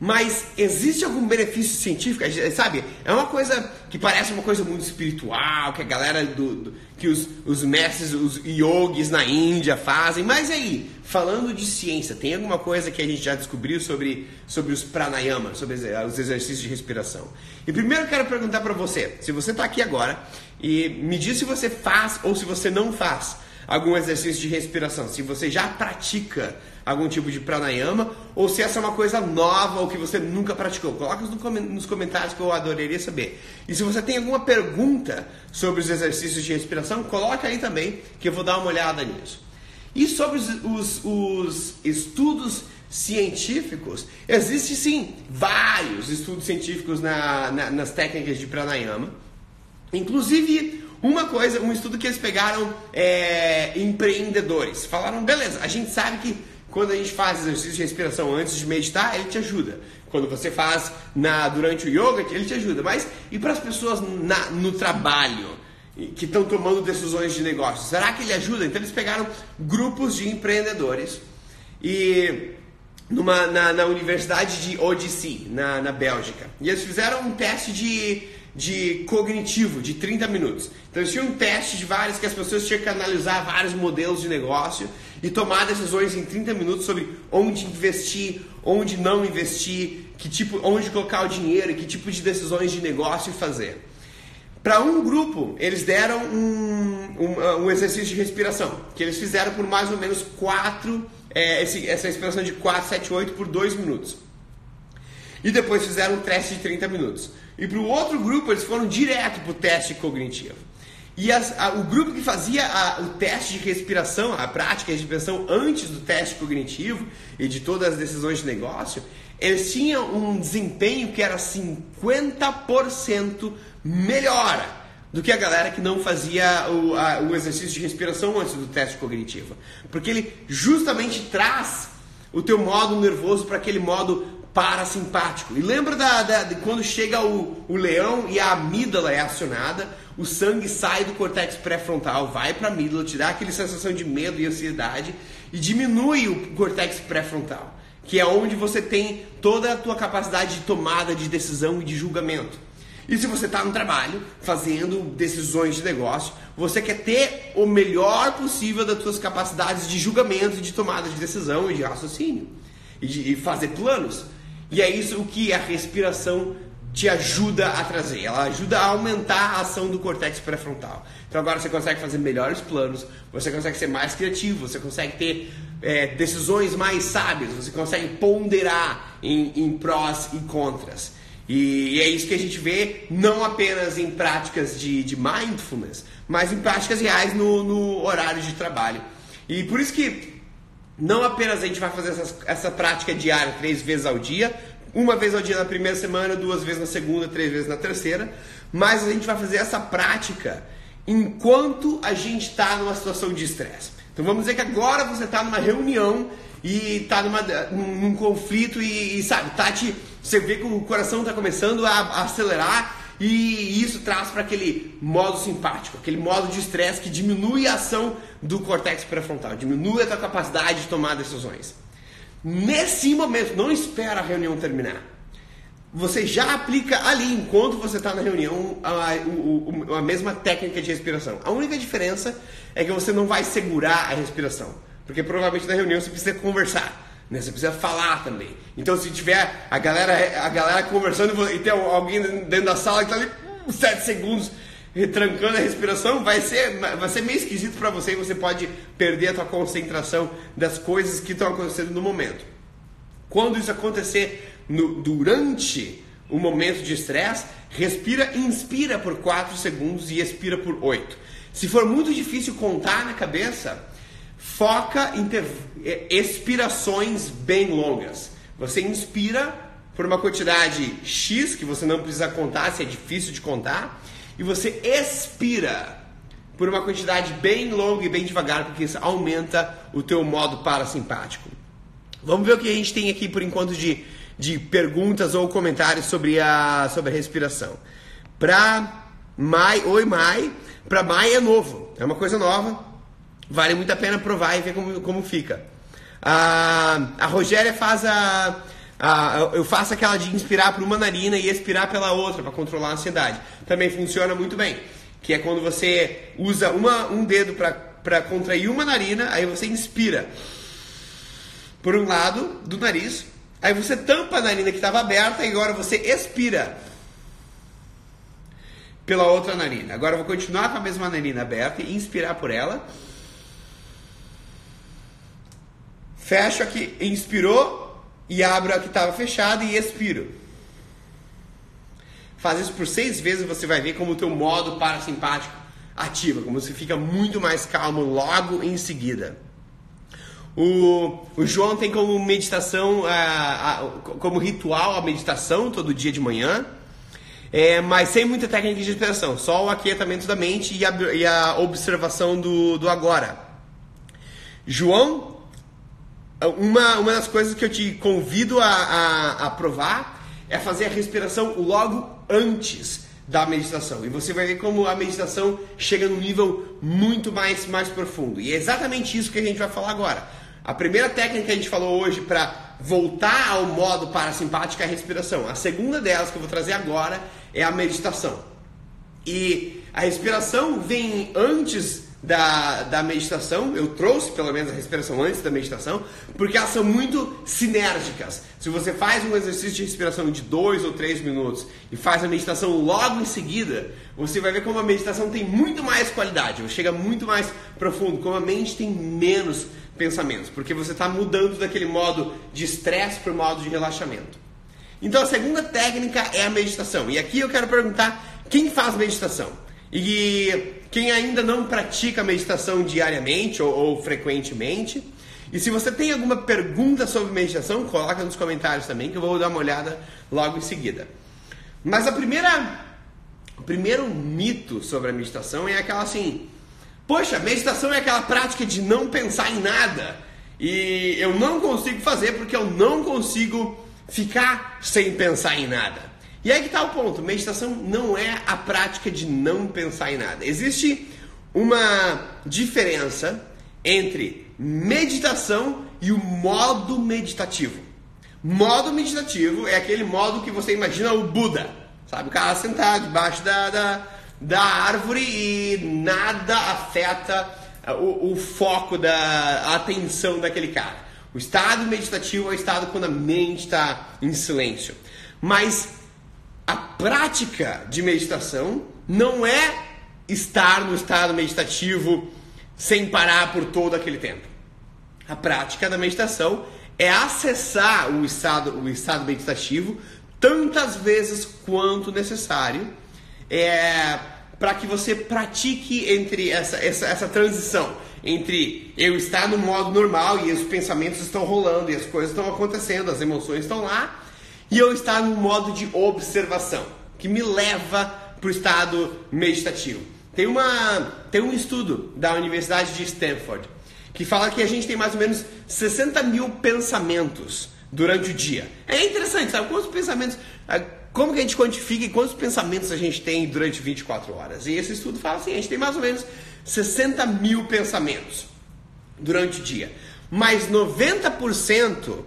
Mas existe algum benefício científico? Sabe? É uma coisa que parece uma coisa muito espiritual, que a galera do, do que os, os mestres, os yogis na Índia fazem. Mas aí, falando de ciência, tem alguma coisa que a gente já descobriu sobre, sobre os pranayama, sobre os exercícios de respiração? E primeiro eu quero perguntar para você, se você está aqui agora e me diz se você faz ou se você não faz algum exercício de respiração, se você já pratica algum tipo de pranayama ou se essa é uma coisa nova ou que você nunca praticou. Coloca nos comentários que eu adoraria saber. E se você tem alguma pergunta sobre os exercícios de respiração, coloca aí também que eu vou dar uma olhada nisso. E sobre os, os, os estudos científicos, existe sim vários estudos científicos na, na, nas técnicas de pranayama. Inclusive, uma coisa, um estudo que eles pegaram é, empreendedores. Falaram, beleza, a gente sabe que quando a gente faz exercício de respiração antes de meditar, ele te ajuda. Quando você faz na, durante o yoga, ele te ajuda. Mas e para as pessoas na, no trabalho? que estão tomando decisões de negócio. Será que ele ajuda? Então eles pegaram grupos de empreendedores e numa, na, na Universidade de Odyssey, na, na Bélgica. E eles fizeram um teste de de cognitivo de 30 minutos. Então eles tinham um teste de vários que as pessoas tinham que analisar vários modelos de negócio e tomar decisões em 30 minutos sobre onde investir, onde não investir, que tipo, onde colocar o dinheiro, que tipo de decisões de negócio fazer. Para um grupo, eles deram um, um, um, exercício de respiração, que eles fizeram por mais ou menos 4, é, essa respiração de 4, 7, 8 por 2 minutos. E depois fizeram um teste de 30 minutos. E para o outro grupo, eles foram direto para o teste cognitivo. E as, a, o grupo que fazia a, o teste de respiração, a prática de respiração antes do teste cognitivo e de todas as decisões de negócio, eles tinham um desempenho que era 50% melhor do que a galera que não fazia o, a, o exercício de respiração antes do teste cognitivo. Porque ele justamente traz o teu modo nervoso para aquele modo parasimpático. E lembra da, da, de quando chega o, o leão e a amígdala é acionada, o sangue sai do cortex pré-frontal, vai para a amígdala, te dá aquela sensação de medo e ansiedade e diminui o cortex pré-frontal, que é onde você tem toda a tua capacidade de tomada de decisão e de julgamento. E se você está no trabalho, fazendo decisões de negócio, você quer ter o melhor possível das suas capacidades de julgamento, de tomada de decisão e de raciocínio. E, de, e fazer planos. E é isso que a respiração te ajuda a trazer. Ela ajuda a aumentar a ação do cortex pré-frontal. Então agora você consegue fazer melhores planos, você consegue ser mais criativo, você consegue ter é, decisões mais sábias, você consegue ponderar em, em prós e contras. E, e, é isso que a gente vê não apenas em práticas de, de mindfulness, mas em práticas reais no, no horário de trabalho. E por isso que não apenas a gente vai fazer essa, essa prática diária três vezes ao dia, uma vez ao dia na primeira semana, duas vezes na segunda, três vezes na terceira, mas a gente vai fazer essa prática enquanto a gente está numa situação de estresse. Então vamos dizer que agora você está numa reunião e está num, num conflito e, e, sabe, tá te, você vê que o coração está começando a, a acelerar e isso traz para aquele modo simpático, aquele modo de estresse que diminui a ação do córtex pré-frontal, diminui a tua capacidade de tomar decisões. Nesse momento, não espera a reunião terminar. Você já aplica ali, enquanto você está na reunião, a, a, a mesma técnica de respiração. A única diferença é que você não vai segurar a respiração, porque provavelmente na reunião você precisa conversar. Né? Você precisa falar também. Então, se tiver a galera, a galera conversando e tem alguém dentro da sala que está ali 7 segundos trancando a respiração, vai ser, vai ser meio esquisito para você e você pode perder a tua concentração das coisas que estão acontecendo no momento. Quando isso acontecer no, durante o momento de estresse, respira, inspira por 4 segundos e expira por 8. Se for muito difícil contar na cabeça, foca em ter é, expirações bem longas. Você inspira por uma quantidade X, que você não precisa contar, se é difícil de contar, e você expira por uma quantidade bem longa e bem devagar, porque isso aumenta o teu modo parasimpático. Vamos ver o que a gente tem aqui por enquanto de, de perguntas ou comentários sobre a, sobre a respiração. Para Mai, oi Mai, para Mai é novo, é uma coisa nova, Vale muito a pena provar e ver como, como fica. A, a Rogéria faz a, a, Eu faço aquela de inspirar por uma narina e expirar pela outra para controlar a ansiedade. Também funciona muito bem. Que é quando você usa uma, um dedo para contrair uma narina, aí você inspira por um lado do nariz, aí você tampa a narina que estava aberta e agora você expira pela outra narina. Agora eu vou continuar com a mesma narina aberta e inspirar por ela. Fecho aqui, inspirou e abro a que estava fechada e expiro. Faz isso por seis vezes você vai ver como o teu modo parasimpático ativa, como você fica muito mais calmo logo em seguida. O, o João tem como meditação, a, a, como ritual a meditação todo dia de manhã, é, mas sem muita técnica de respiração, só o aquietamento da mente e a, e a observação do, do agora. João uma, uma das coisas que eu te convido a, a, a provar é fazer a respiração logo antes da meditação. E você vai ver como a meditação chega num nível muito mais, mais profundo. E é exatamente isso que a gente vai falar agora. A primeira técnica que a gente falou hoje para voltar ao modo parasimpático é a respiração. A segunda delas que eu vou trazer agora é a meditação. E a respiração vem antes da, da meditação, eu trouxe pelo menos a respiração antes da meditação, porque elas são muito sinérgicas. Se você faz um exercício de respiração de dois ou três minutos e faz a meditação logo em seguida, você vai ver como a meditação tem muito mais qualidade, chega muito mais profundo, como a mente tem menos pensamentos, porque você está mudando daquele modo de estresse para o modo de relaxamento. Então a segunda técnica é a meditação. E aqui eu quero perguntar quem faz meditação? E quem ainda não pratica meditação diariamente ou, ou, frequentemente. E se você tem alguma pergunta sobre meditação, coloca nos comentários também que eu vou dar uma olhada logo em seguida. Mas a primeira, o primeiro mito sobre a meditação é aquela assim: poxa, meditação é aquela prática de não pensar em nada. E eu não consigo fazer porque eu não consigo ficar sem pensar em nada. E aí que está o ponto: meditação não é a prática de não pensar em nada. Existe uma diferença entre meditação e o modo meditativo. Modo meditativo é aquele modo que você imagina o Buda, sabe? O cara sentado debaixo da, da, da árvore e nada afeta o, o foco da atenção daquele cara. O estado meditativo é o estado quando a mente está em silêncio. Mas a prática de meditação não é estar no estado meditativo sem parar por todo aquele tempo. A prática da meditação é acessar o estado, o estado meditativo tantas vezes quanto necessário é, para que você pratique entre essa, essa, essa transição entre eu estar no modo normal e os pensamentos estão rolando e as coisas estão acontecendo, as emoções estão lá e eu estar no modo de observação, que me leva para o estado meditativo. Tem, uma, tem um estudo da Universidade de Stanford que fala que a gente tem mais ou menos 60 mil pensamentos durante o dia. É interessante, sabe? Quantos pensamentos. Ah, como que a gente quantifica e quantos pensamentos a gente tem durante 24 horas? E esse estudo fala assim: a gente tem mais ou menos 60 mil pensamentos durante o dia. Mas 90%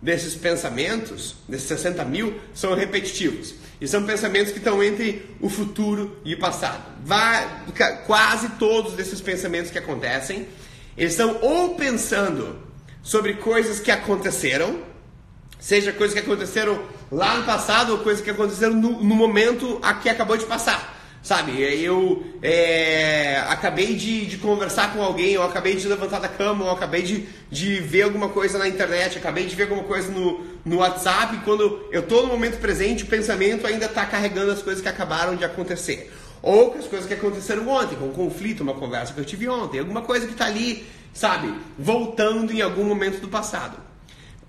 desses pensamentos, desses 60 mil, são repetitivos. E são pensamentos que estão entre o futuro e o passado. Vai, quase todos desses pensamentos que acontecem, eles estão ou pensando sobre coisas que aconteceram, seja coisas que aconteceram lá no passado ou coisas que aconteceram no, no momento a que acabou de passar. Sabe, eu é, acabei de, de, conversar com alguém, eu acabei de levantar da cama, eu acabei de, de ver alguma coisa na internet, acabei de ver alguma coisa no, no WhatsApp, e quando eu estou no momento presente, o pensamento ainda está carregando as coisas que acabaram de acontecer. Ou as coisas que aconteceram ontem, com um conflito, uma conversa que eu tive ontem, alguma coisa que está ali, sabe, voltando em algum momento do passado.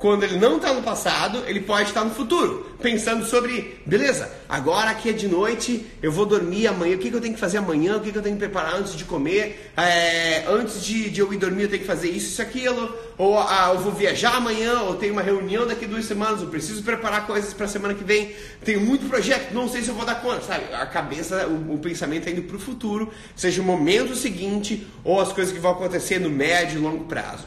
Quando ele não está no passado, ele pode estar no futuro, pensando sobre, beleza, agora aqui é de noite, eu vou dormir amanhã, o que, que eu tenho que fazer amanhã, o que, que eu tenho que preparar antes de comer, é, antes de, de, eu ir dormir eu tenho que fazer isso, isso, aquilo, ou ah, eu vou viajar amanhã, ou tenho uma reunião daqui duas semanas, eu preciso preparar coisas para a semana que vem, tenho muito projeto, não sei se eu vou dar conta, sabe? A cabeça, o, o pensamento é indo para o futuro, seja o momento seguinte, ou as coisas que vão acontecer no médio e longo prazo.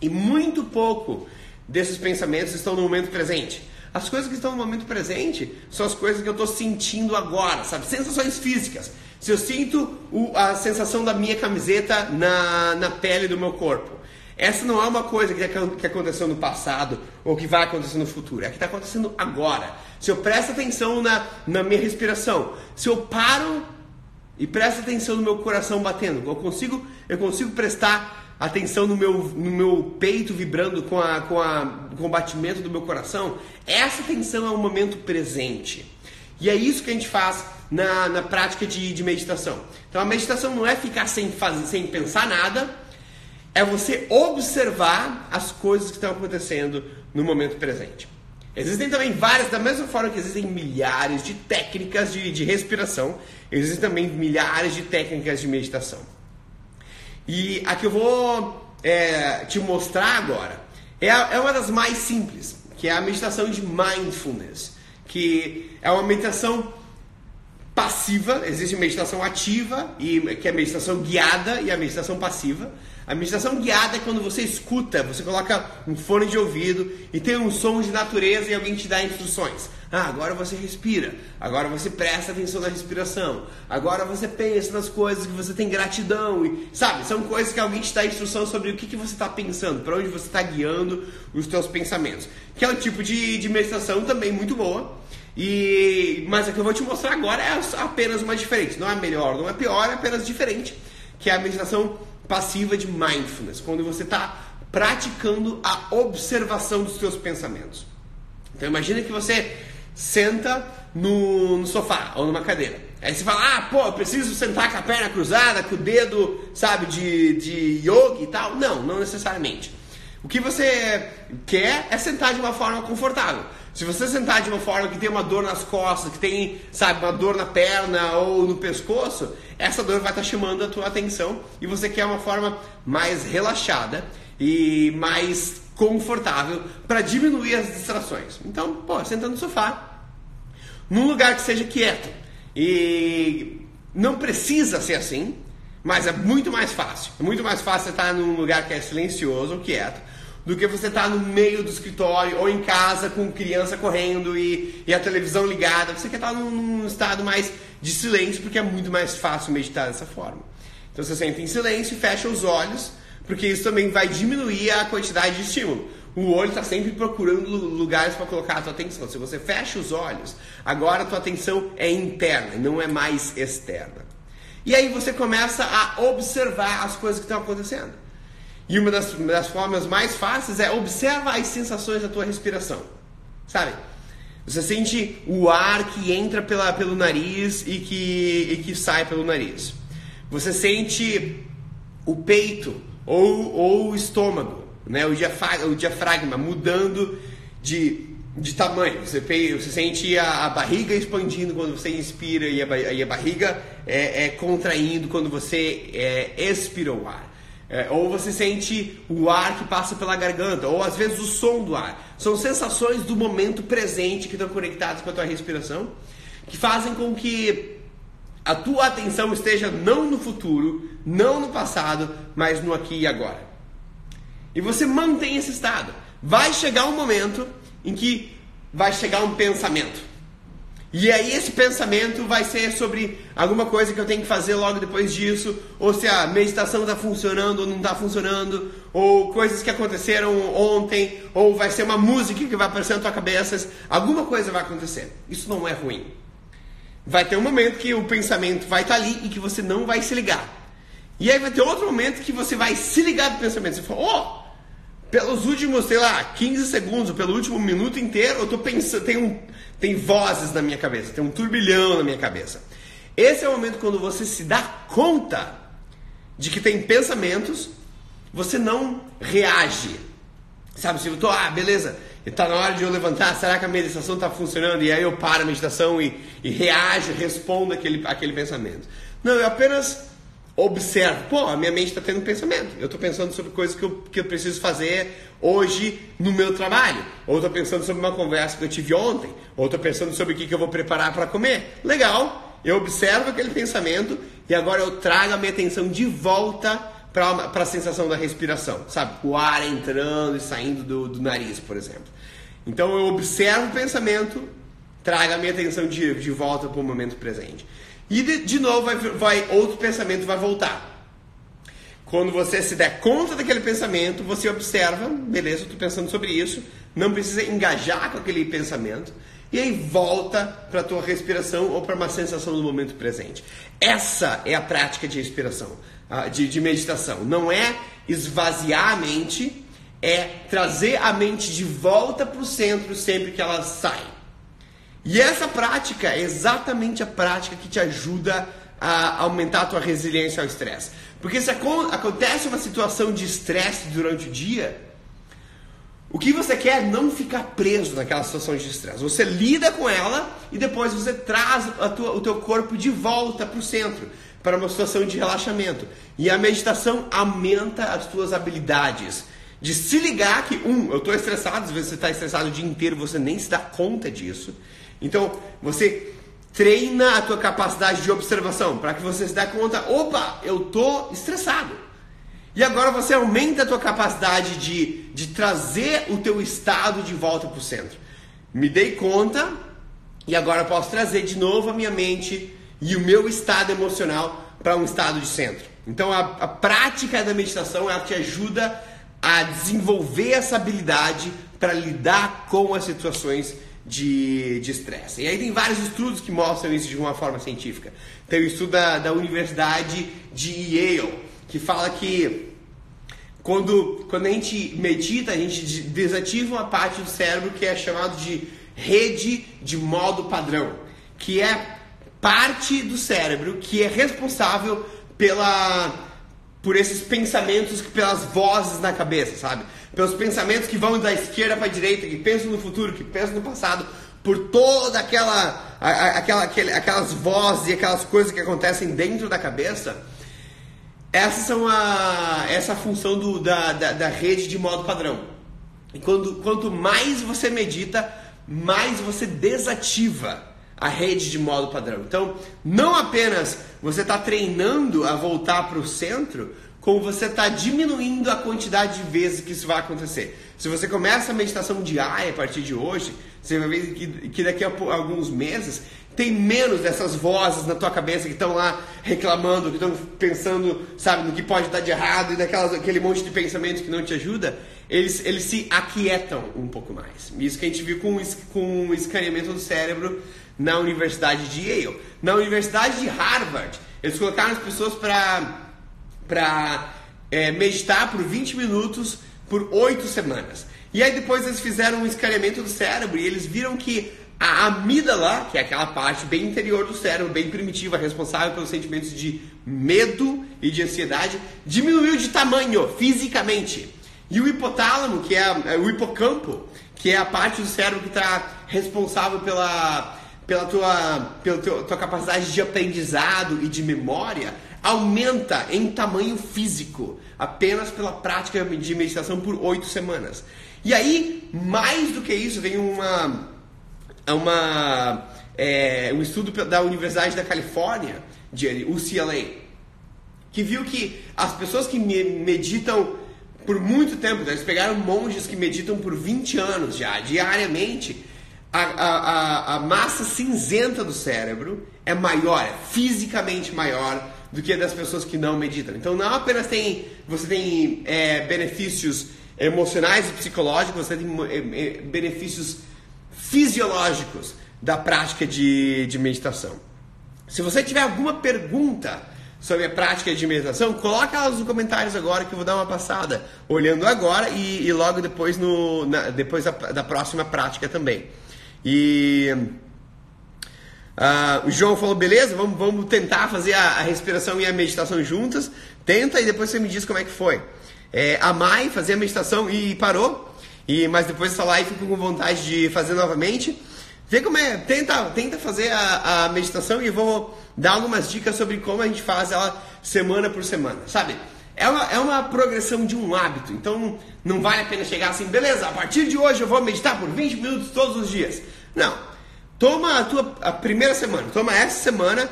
E muito pouco desses pensamentos estão no momento presente. As coisas que estão no momento presente são as coisas que eu estou sentindo agora, sabe? Sensações físicas. Se eu sinto o, a sensação da minha camiseta na, na pele do meu corpo, essa não é uma coisa que, que aconteceu no passado ou que vai acontecer no futuro, é que está acontecendo agora. Se eu presto atenção na, na minha respiração, se eu paro e presto atenção no meu coração batendo, eu consigo, eu consigo prestar atenção no meu, no meu peito vibrando com, a, com, a, com o batimento do meu coração, essa atenção é o momento presente. E é isso que a gente faz na, na prática de, de meditação. Então a meditação não é ficar sem, fazer, sem pensar nada, é você observar as coisas que estão acontecendo no momento presente. Existem também várias, da mesma forma que existem milhares de técnicas de, de respiração, existem também milhares de técnicas de meditação. E a que eu vou é, te mostrar agora é, é uma das mais simples, que é a meditação de mindfulness, que é uma meditação passiva, existe meditação ativa, e, que é a meditação guiada e a meditação passiva. A meditação guiada é quando você escuta, você coloca um fone de ouvido e tem um som de natureza e alguém te dá instruções. Ah, agora você respira, agora você presta atenção na respiração, agora você pensa nas coisas que você tem gratidão, e sabe, são coisas que alguém te dá instrução sobre o que, que você está pensando, para onde você está guiando os seus pensamentos. Que é um tipo de, de meditação também muito boa. E, mas a que eu vou te mostrar agora é apenas uma diferente. Não é melhor, não é pior, é apenas diferente. Que é a meditação passiva de mindfulness, quando você está praticando a observação dos seus pensamentos. Então imagina que você senta no, no, sofá ou numa cadeira. Aí você fala, ah, pô, preciso sentar com a perna cruzada, com o dedo, sabe, de, de yoga e tal. Não, não necessariamente. O que você quer é sentar de uma forma confortável. Se você sentar de uma forma que tem uma dor nas costas, que tem, sabe, uma dor na perna ou no pescoço, essa dor vai estar chamando a tua atenção e você quer uma forma mais relaxada e mais confortável para diminuir as distrações. Então, pô, senta no sofá, num lugar que seja quieto. E não precisa ser assim, mas é muito mais fácil. É muito mais fácil estar num lugar que é silencioso ou quieto do que você tá no meio do escritório ou em casa com criança correndo e, e a televisão ligada. Você quer estar tá num, num, estado mais de silêncio porque é muito mais fácil meditar dessa forma. Então você senta em silêncio e fecha os olhos, porque isso também vai diminuir a quantidade de estímulo. O olho está sempre procurando lugares para colocar a tua atenção. Se você fecha os olhos, agora a tua atenção é interna, não é mais externa. E aí você começa a observar as coisas que estão acontecendo. E uma das, das formas mais fáceis é observa as sensações da tua respiração. Sabe? Você sente o ar que entra pela, pelo nariz e que, e que sai pelo nariz. Você sente o peito ou, ou o estômago, né? o, diafragma, o diafragma mudando de de tamanho. Você, você sente a, a, barriga expandindo quando você inspira e a, e a barriga é, é, contraindo quando você é, expira o ar. É, ou você sente o ar que passa pela garganta, ou às vezes o som do ar. São sensações do momento presente que estão conectadas com a tua respiração, que fazem com que a tua atenção esteja não no futuro, não no passado, mas no aqui e agora. E você mantém esse estado. Vai chegar um momento em que vai chegar um pensamento. E aí esse pensamento vai ser sobre alguma coisa que eu tenho que fazer logo depois disso, ou se a meditação está funcionando ou não está funcionando, ou coisas que aconteceram ontem, ou vai ser uma música que vai aparecer na tua cabeça, alguma coisa vai acontecer. Isso não é ruim. Vai ter um momento que o pensamento vai estar tá ali e que você não vai se ligar. E aí vai ter outro momento que você vai se ligar do pensamento. Você fala, oh, pelos últimos, sei lá, 15 segundos, pelo último minuto inteiro, eu tô pensando, tem, um, tem vozes na minha cabeça, tem um turbilhão na minha cabeça. Esse é o momento quando você se dá conta de que tem pensamentos, você não reage. Sabe, se eu tô, ah, beleza, está na hora de eu levantar, será que a meditação está funcionando? E aí eu paro a meditação e, e reajo, respondo aquele, aquele pensamento. Não, eu apenas observo, pô, a minha mente está tendo pensamento. Eu estou pensando sobre coisas que eu, que eu preciso fazer hoje no meu trabalho. Ou estou pensando sobre uma conversa que eu tive ontem. Ou estou pensando sobre o que, que eu vou preparar para comer. Legal, eu observo aquele pensamento e agora eu trago a minha atenção de volta para a sensação da respiração, sabe? O ar entrando e saindo do, do nariz, por exemplo. Então eu observo o pensamento, trago a minha atenção de, de volta para o momento presente. E de, de novo vai, vai, outro pensamento vai voltar. Quando você se der conta daquele pensamento, você observa, beleza, estou pensando sobre isso, não precisa engajar com aquele pensamento, e aí volta para a tua respiração ou para uma sensação do momento presente. Essa é a prática de respiração, ah, de, de meditação. Não é esvaziar a mente, é trazer a mente de volta para o centro sempre que ela sai. E essa prática é exatamente a prática que te ajuda a aumentar a tua resiliência ao estresse. Porque se acontece uma situação de estresse durante o dia, o que você quer é não ficar preso naquela situação de estresse. Você lida com ela e depois você traz tua, o teu corpo de volta para o centro, para uma situação de relaxamento. E a meditação aumenta as tuas habilidades de se ligar que, um, eu estou estressado, às vezes você está estressado o dia inteiro, você nem se dá conta disso. Então, você treina a tua capacidade de observação para que você se dê conta, opa, eu tô estressado. E agora você aumenta a tua capacidade de, de trazer o teu estado de volta para o centro. Me dei conta e agora posso trazer de novo a minha mente e o meu estado emocional para um estado de centro. Então a, a prática da meditação ela te ajuda a desenvolver essa habilidade para lidar com as situações de estresse. E aí tem vários estudos que mostram isso de uma forma científica. Tem o estudo da, da Universidade de Yale, que fala que quando, quando a gente medita, a gente desativa uma parte do cérebro que é chamado de rede de modo padrão, que é parte do cérebro que é responsável pela por esses pensamentos, pelas vozes na cabeça, sabe? Pelos pensamentos que vão da esquerda para a direita, que pensam no futuro, que pensam no passado, por toda aquela, aquela aquele, aquelas vozes e aquelas coisas que acontecem dentro da cabeça. Essas são a, essa é a função do, da, da, da rede de modo padrão. E quando, quanto mais você medita, mais você desativa a rede de modo padrão. Então, não apenas você está treinando a voltar para o centro, como você está diminuindo a quantidade de vezes que isso vai acontecer. Se você começa a meditação diária a partir de hoje, você vai ver que, que daqui a alguns meses tem menos dessas vozes na tua cabeça que estão lá reclamando, que estão pensando, sabe, no que pode dar de errado e daquelas, aquele monte de pensamentos que não te ajuda, eles, eles se aquietam um pouco mais. Isso que a gente viu com, com o escaneamento do cérebro na Universidade de Yale. Na Universidade de Harvard, eles colocaram as pessoas para é, meditar por 20 minutos por 8 semanas. E aí depois eles fizeram um escaneamento do cérebro e eles viram que a amígdala, que é aquela parte bem interior do cérebro, bem primitiva, responsável pelos sentimentos de medo e de ansiedade, diminuiu de tamanho fisicamente. E o hipotálamo, que é, é o hipocampo, que é a parte do cérebro que está responsável pela, pela, tua, pela tua, capacidade de aprendizado e de memória, aumenta em tamanho físico apenas pela prática de meditação por oito semanas. E aí, mais do que isso, vem uma, uma, é, um estudo da Universidade da Califórnia, de UCLA, que viu que as pessoas que meditam por muito tempo, né, eles pegaram monges que meditam por 20 anos já, diariamente, a, a, a, massa cinzenta do cérebro é maior, é fisicamente maior do que a das pessoas que não meditam. Então não apenas tem, você tem é, benefícios emocionais e psicológicos, você tem é, é, benefícios fisiológicos da prática de, de meditação. Se você tiver alguma pergunta sobre a prática de meditação, coloca elas nos comentários agora que eu vou dar uma passada, olhando agora e, e logo depois, no, na, depois da, da próxima prática também. E uh, o João falou, beleza, vamos, vamos tentar fazer a, a, respiração e a meditação juntas. Tenta e depois você me diz como é que foi. É, a Mai a meditação e parou, e, mas depois dessa live ficou com vontade de fazer novamente. Vê como é, tenta, tenta fazer a, a meditação e vou dar algumas dicas sobre como a gente faz ela semana por semana, sabe? É uma, é uma progressão de um hábito, então não vale a pena chegar assim, beleza, a partir de hoje eu vou meditar por 20 minutos todos os dias. Não. Toma a tua a primeira semana, toma essa semana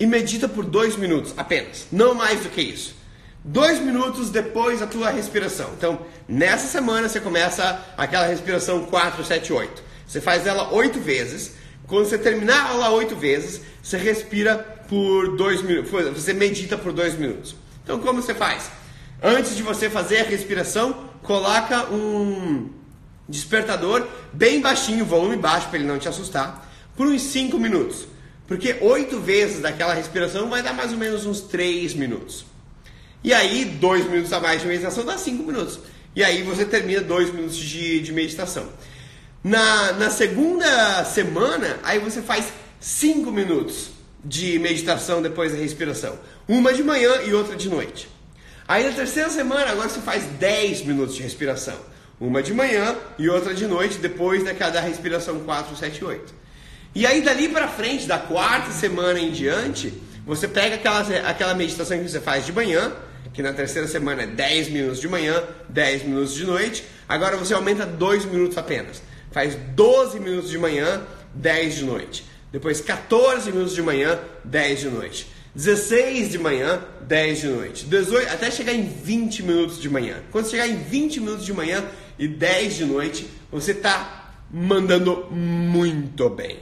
e medita por dois minutos apenas, não mais do que isso. Dois minutos depois da tua respiração. Então, nessa semana você começa aquela respiração 4, 7, 8. Você faz ela oito vezes. Quando você terminar ela oito vezes, você respira por dois minutos. Você medita por dois minutos. Então, como você faz? Antes de você fazer a respiração, coloca um despertador bem baixinho, volume baixo para ele não te assustar, por uns 5 minutos. Porque 8 vezes daquela respiração vai dar mais ou menos uns 3 minutos. E aí, 2 minutos a mais de meditação dá 5 minutos. E aí você termina 2 minutos de, de meditação. Na, na segunda semana, aí você faz 5 minutos de meditação depois da respiração. Uma de manhã e outra de noite. Aí na terceira semana, agora você faz 10 minutos de respiração. Uma de manhã e outra de noite, depois da respiração 4, 7, 8. E aí dali para frente, da quarta semana em diante, você pega aquela, aquela meditação que você faz de manhã, que na terceira semana é 10 minutos de manhã, 10 minutos de noite. Agora você aumenta 2 minutos apenas. Faz 12 minutos de manhã, 10 de noite. Depois 14 minutos de manhã, 10 de noite. 16 de manhã, 10 de noite. 18, até chegar em 20 minutos de manhã. Quando chegar em 20 minutos de manhã, e 10 de noite, você está mandando muito bem.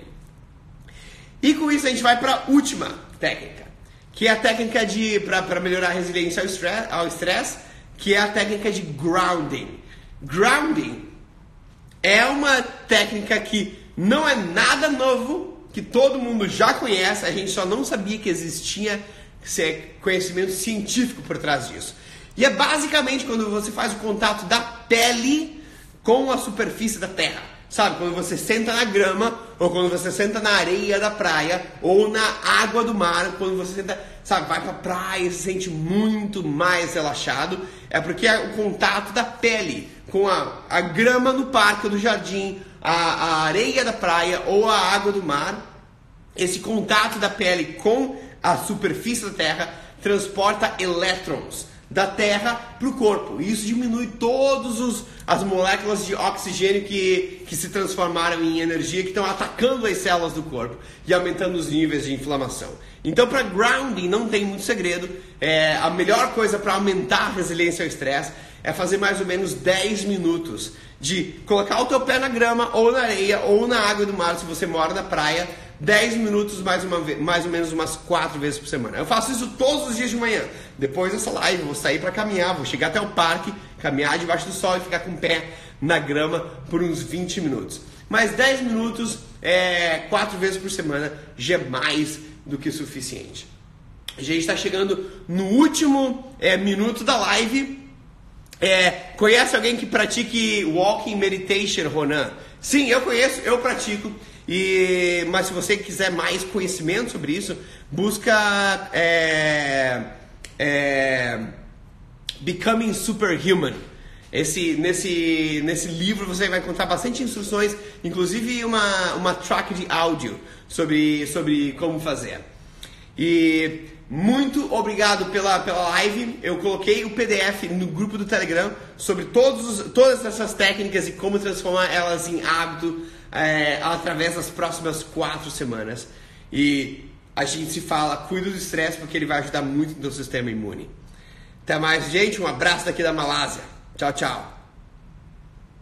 E com isso a gente vai para a última técnica, que é a técnica de para melhorar a resiliência ao estresse, que é a técnica de grounding. Grounding é uma técnica que não é nada novo, que todo mundo já conhece, a gente só não sabia que existia conhecimento científico por trás disso. E é basicamente quando você faz o contato da pele com a superfície da terra. Sabe, quando você senta na grama, ou quando você senta na areia da praia, ou na água do mar, quando você senta, sabe, vai pra praia e se sente muito mais relaxado, é porque é o contato da pele com a, a grama no parque do jardim, a, a areia da praia ou a água do mar, esse contato da pele com a superfície da terra transporta elétrons da Terra para o corpo. Isso diminui todas as moléculas de oxigênio que, que se transformaram em energia, que estão atacando as células do corpo e aumentando os níveis de inflamação. Então, para grounding, não tem muito segredo. É, a melhor coisa para aumentar a resiliência ao estresse é fazer mais ou menos 10 minutos de colocar o teu pé na grama, ou na areia, ou na água do mar, se você mora na praia, 10 minutos mais, uma, mais ou menos umas 4 vezes por semana. Eu faço isso todos os dias de manhã. Depois dessa live, vou sair para caminhar, vou chegar até o parque, caminhar debaixo do sol e ficar com o pé na grama por uns 20 minutos. Mas 10 minutos, é, 4 vezes por semana, já é mais do que suficiente. A gente está chegando no último é, minuto da live. É, conhece alguém que pratique Walking Meditation, Ronan? Sim, eu conheço, eu pratico. E, mas se você quiser mais conhecimento sobre isso, busca é, é, Becoming Superhuman. Esse, nesse, nesse livro você vai encontrar bastante instruções, inclusive uma, uma track de áudio sobre, sobre como fazer. E muito obrigado pela, pela live. Eu coloquei o PDF no grupo do Telegram sobre todos, todas essas técnicas e como transformar elas em hábito é, através das próximas quatro semanas. E a gente se fala, cuida do estresse porque ele vai ajudar muito no seu sistema imune. Até mais, gente. Um abraço daqui da Malásia. Tchau, tchau.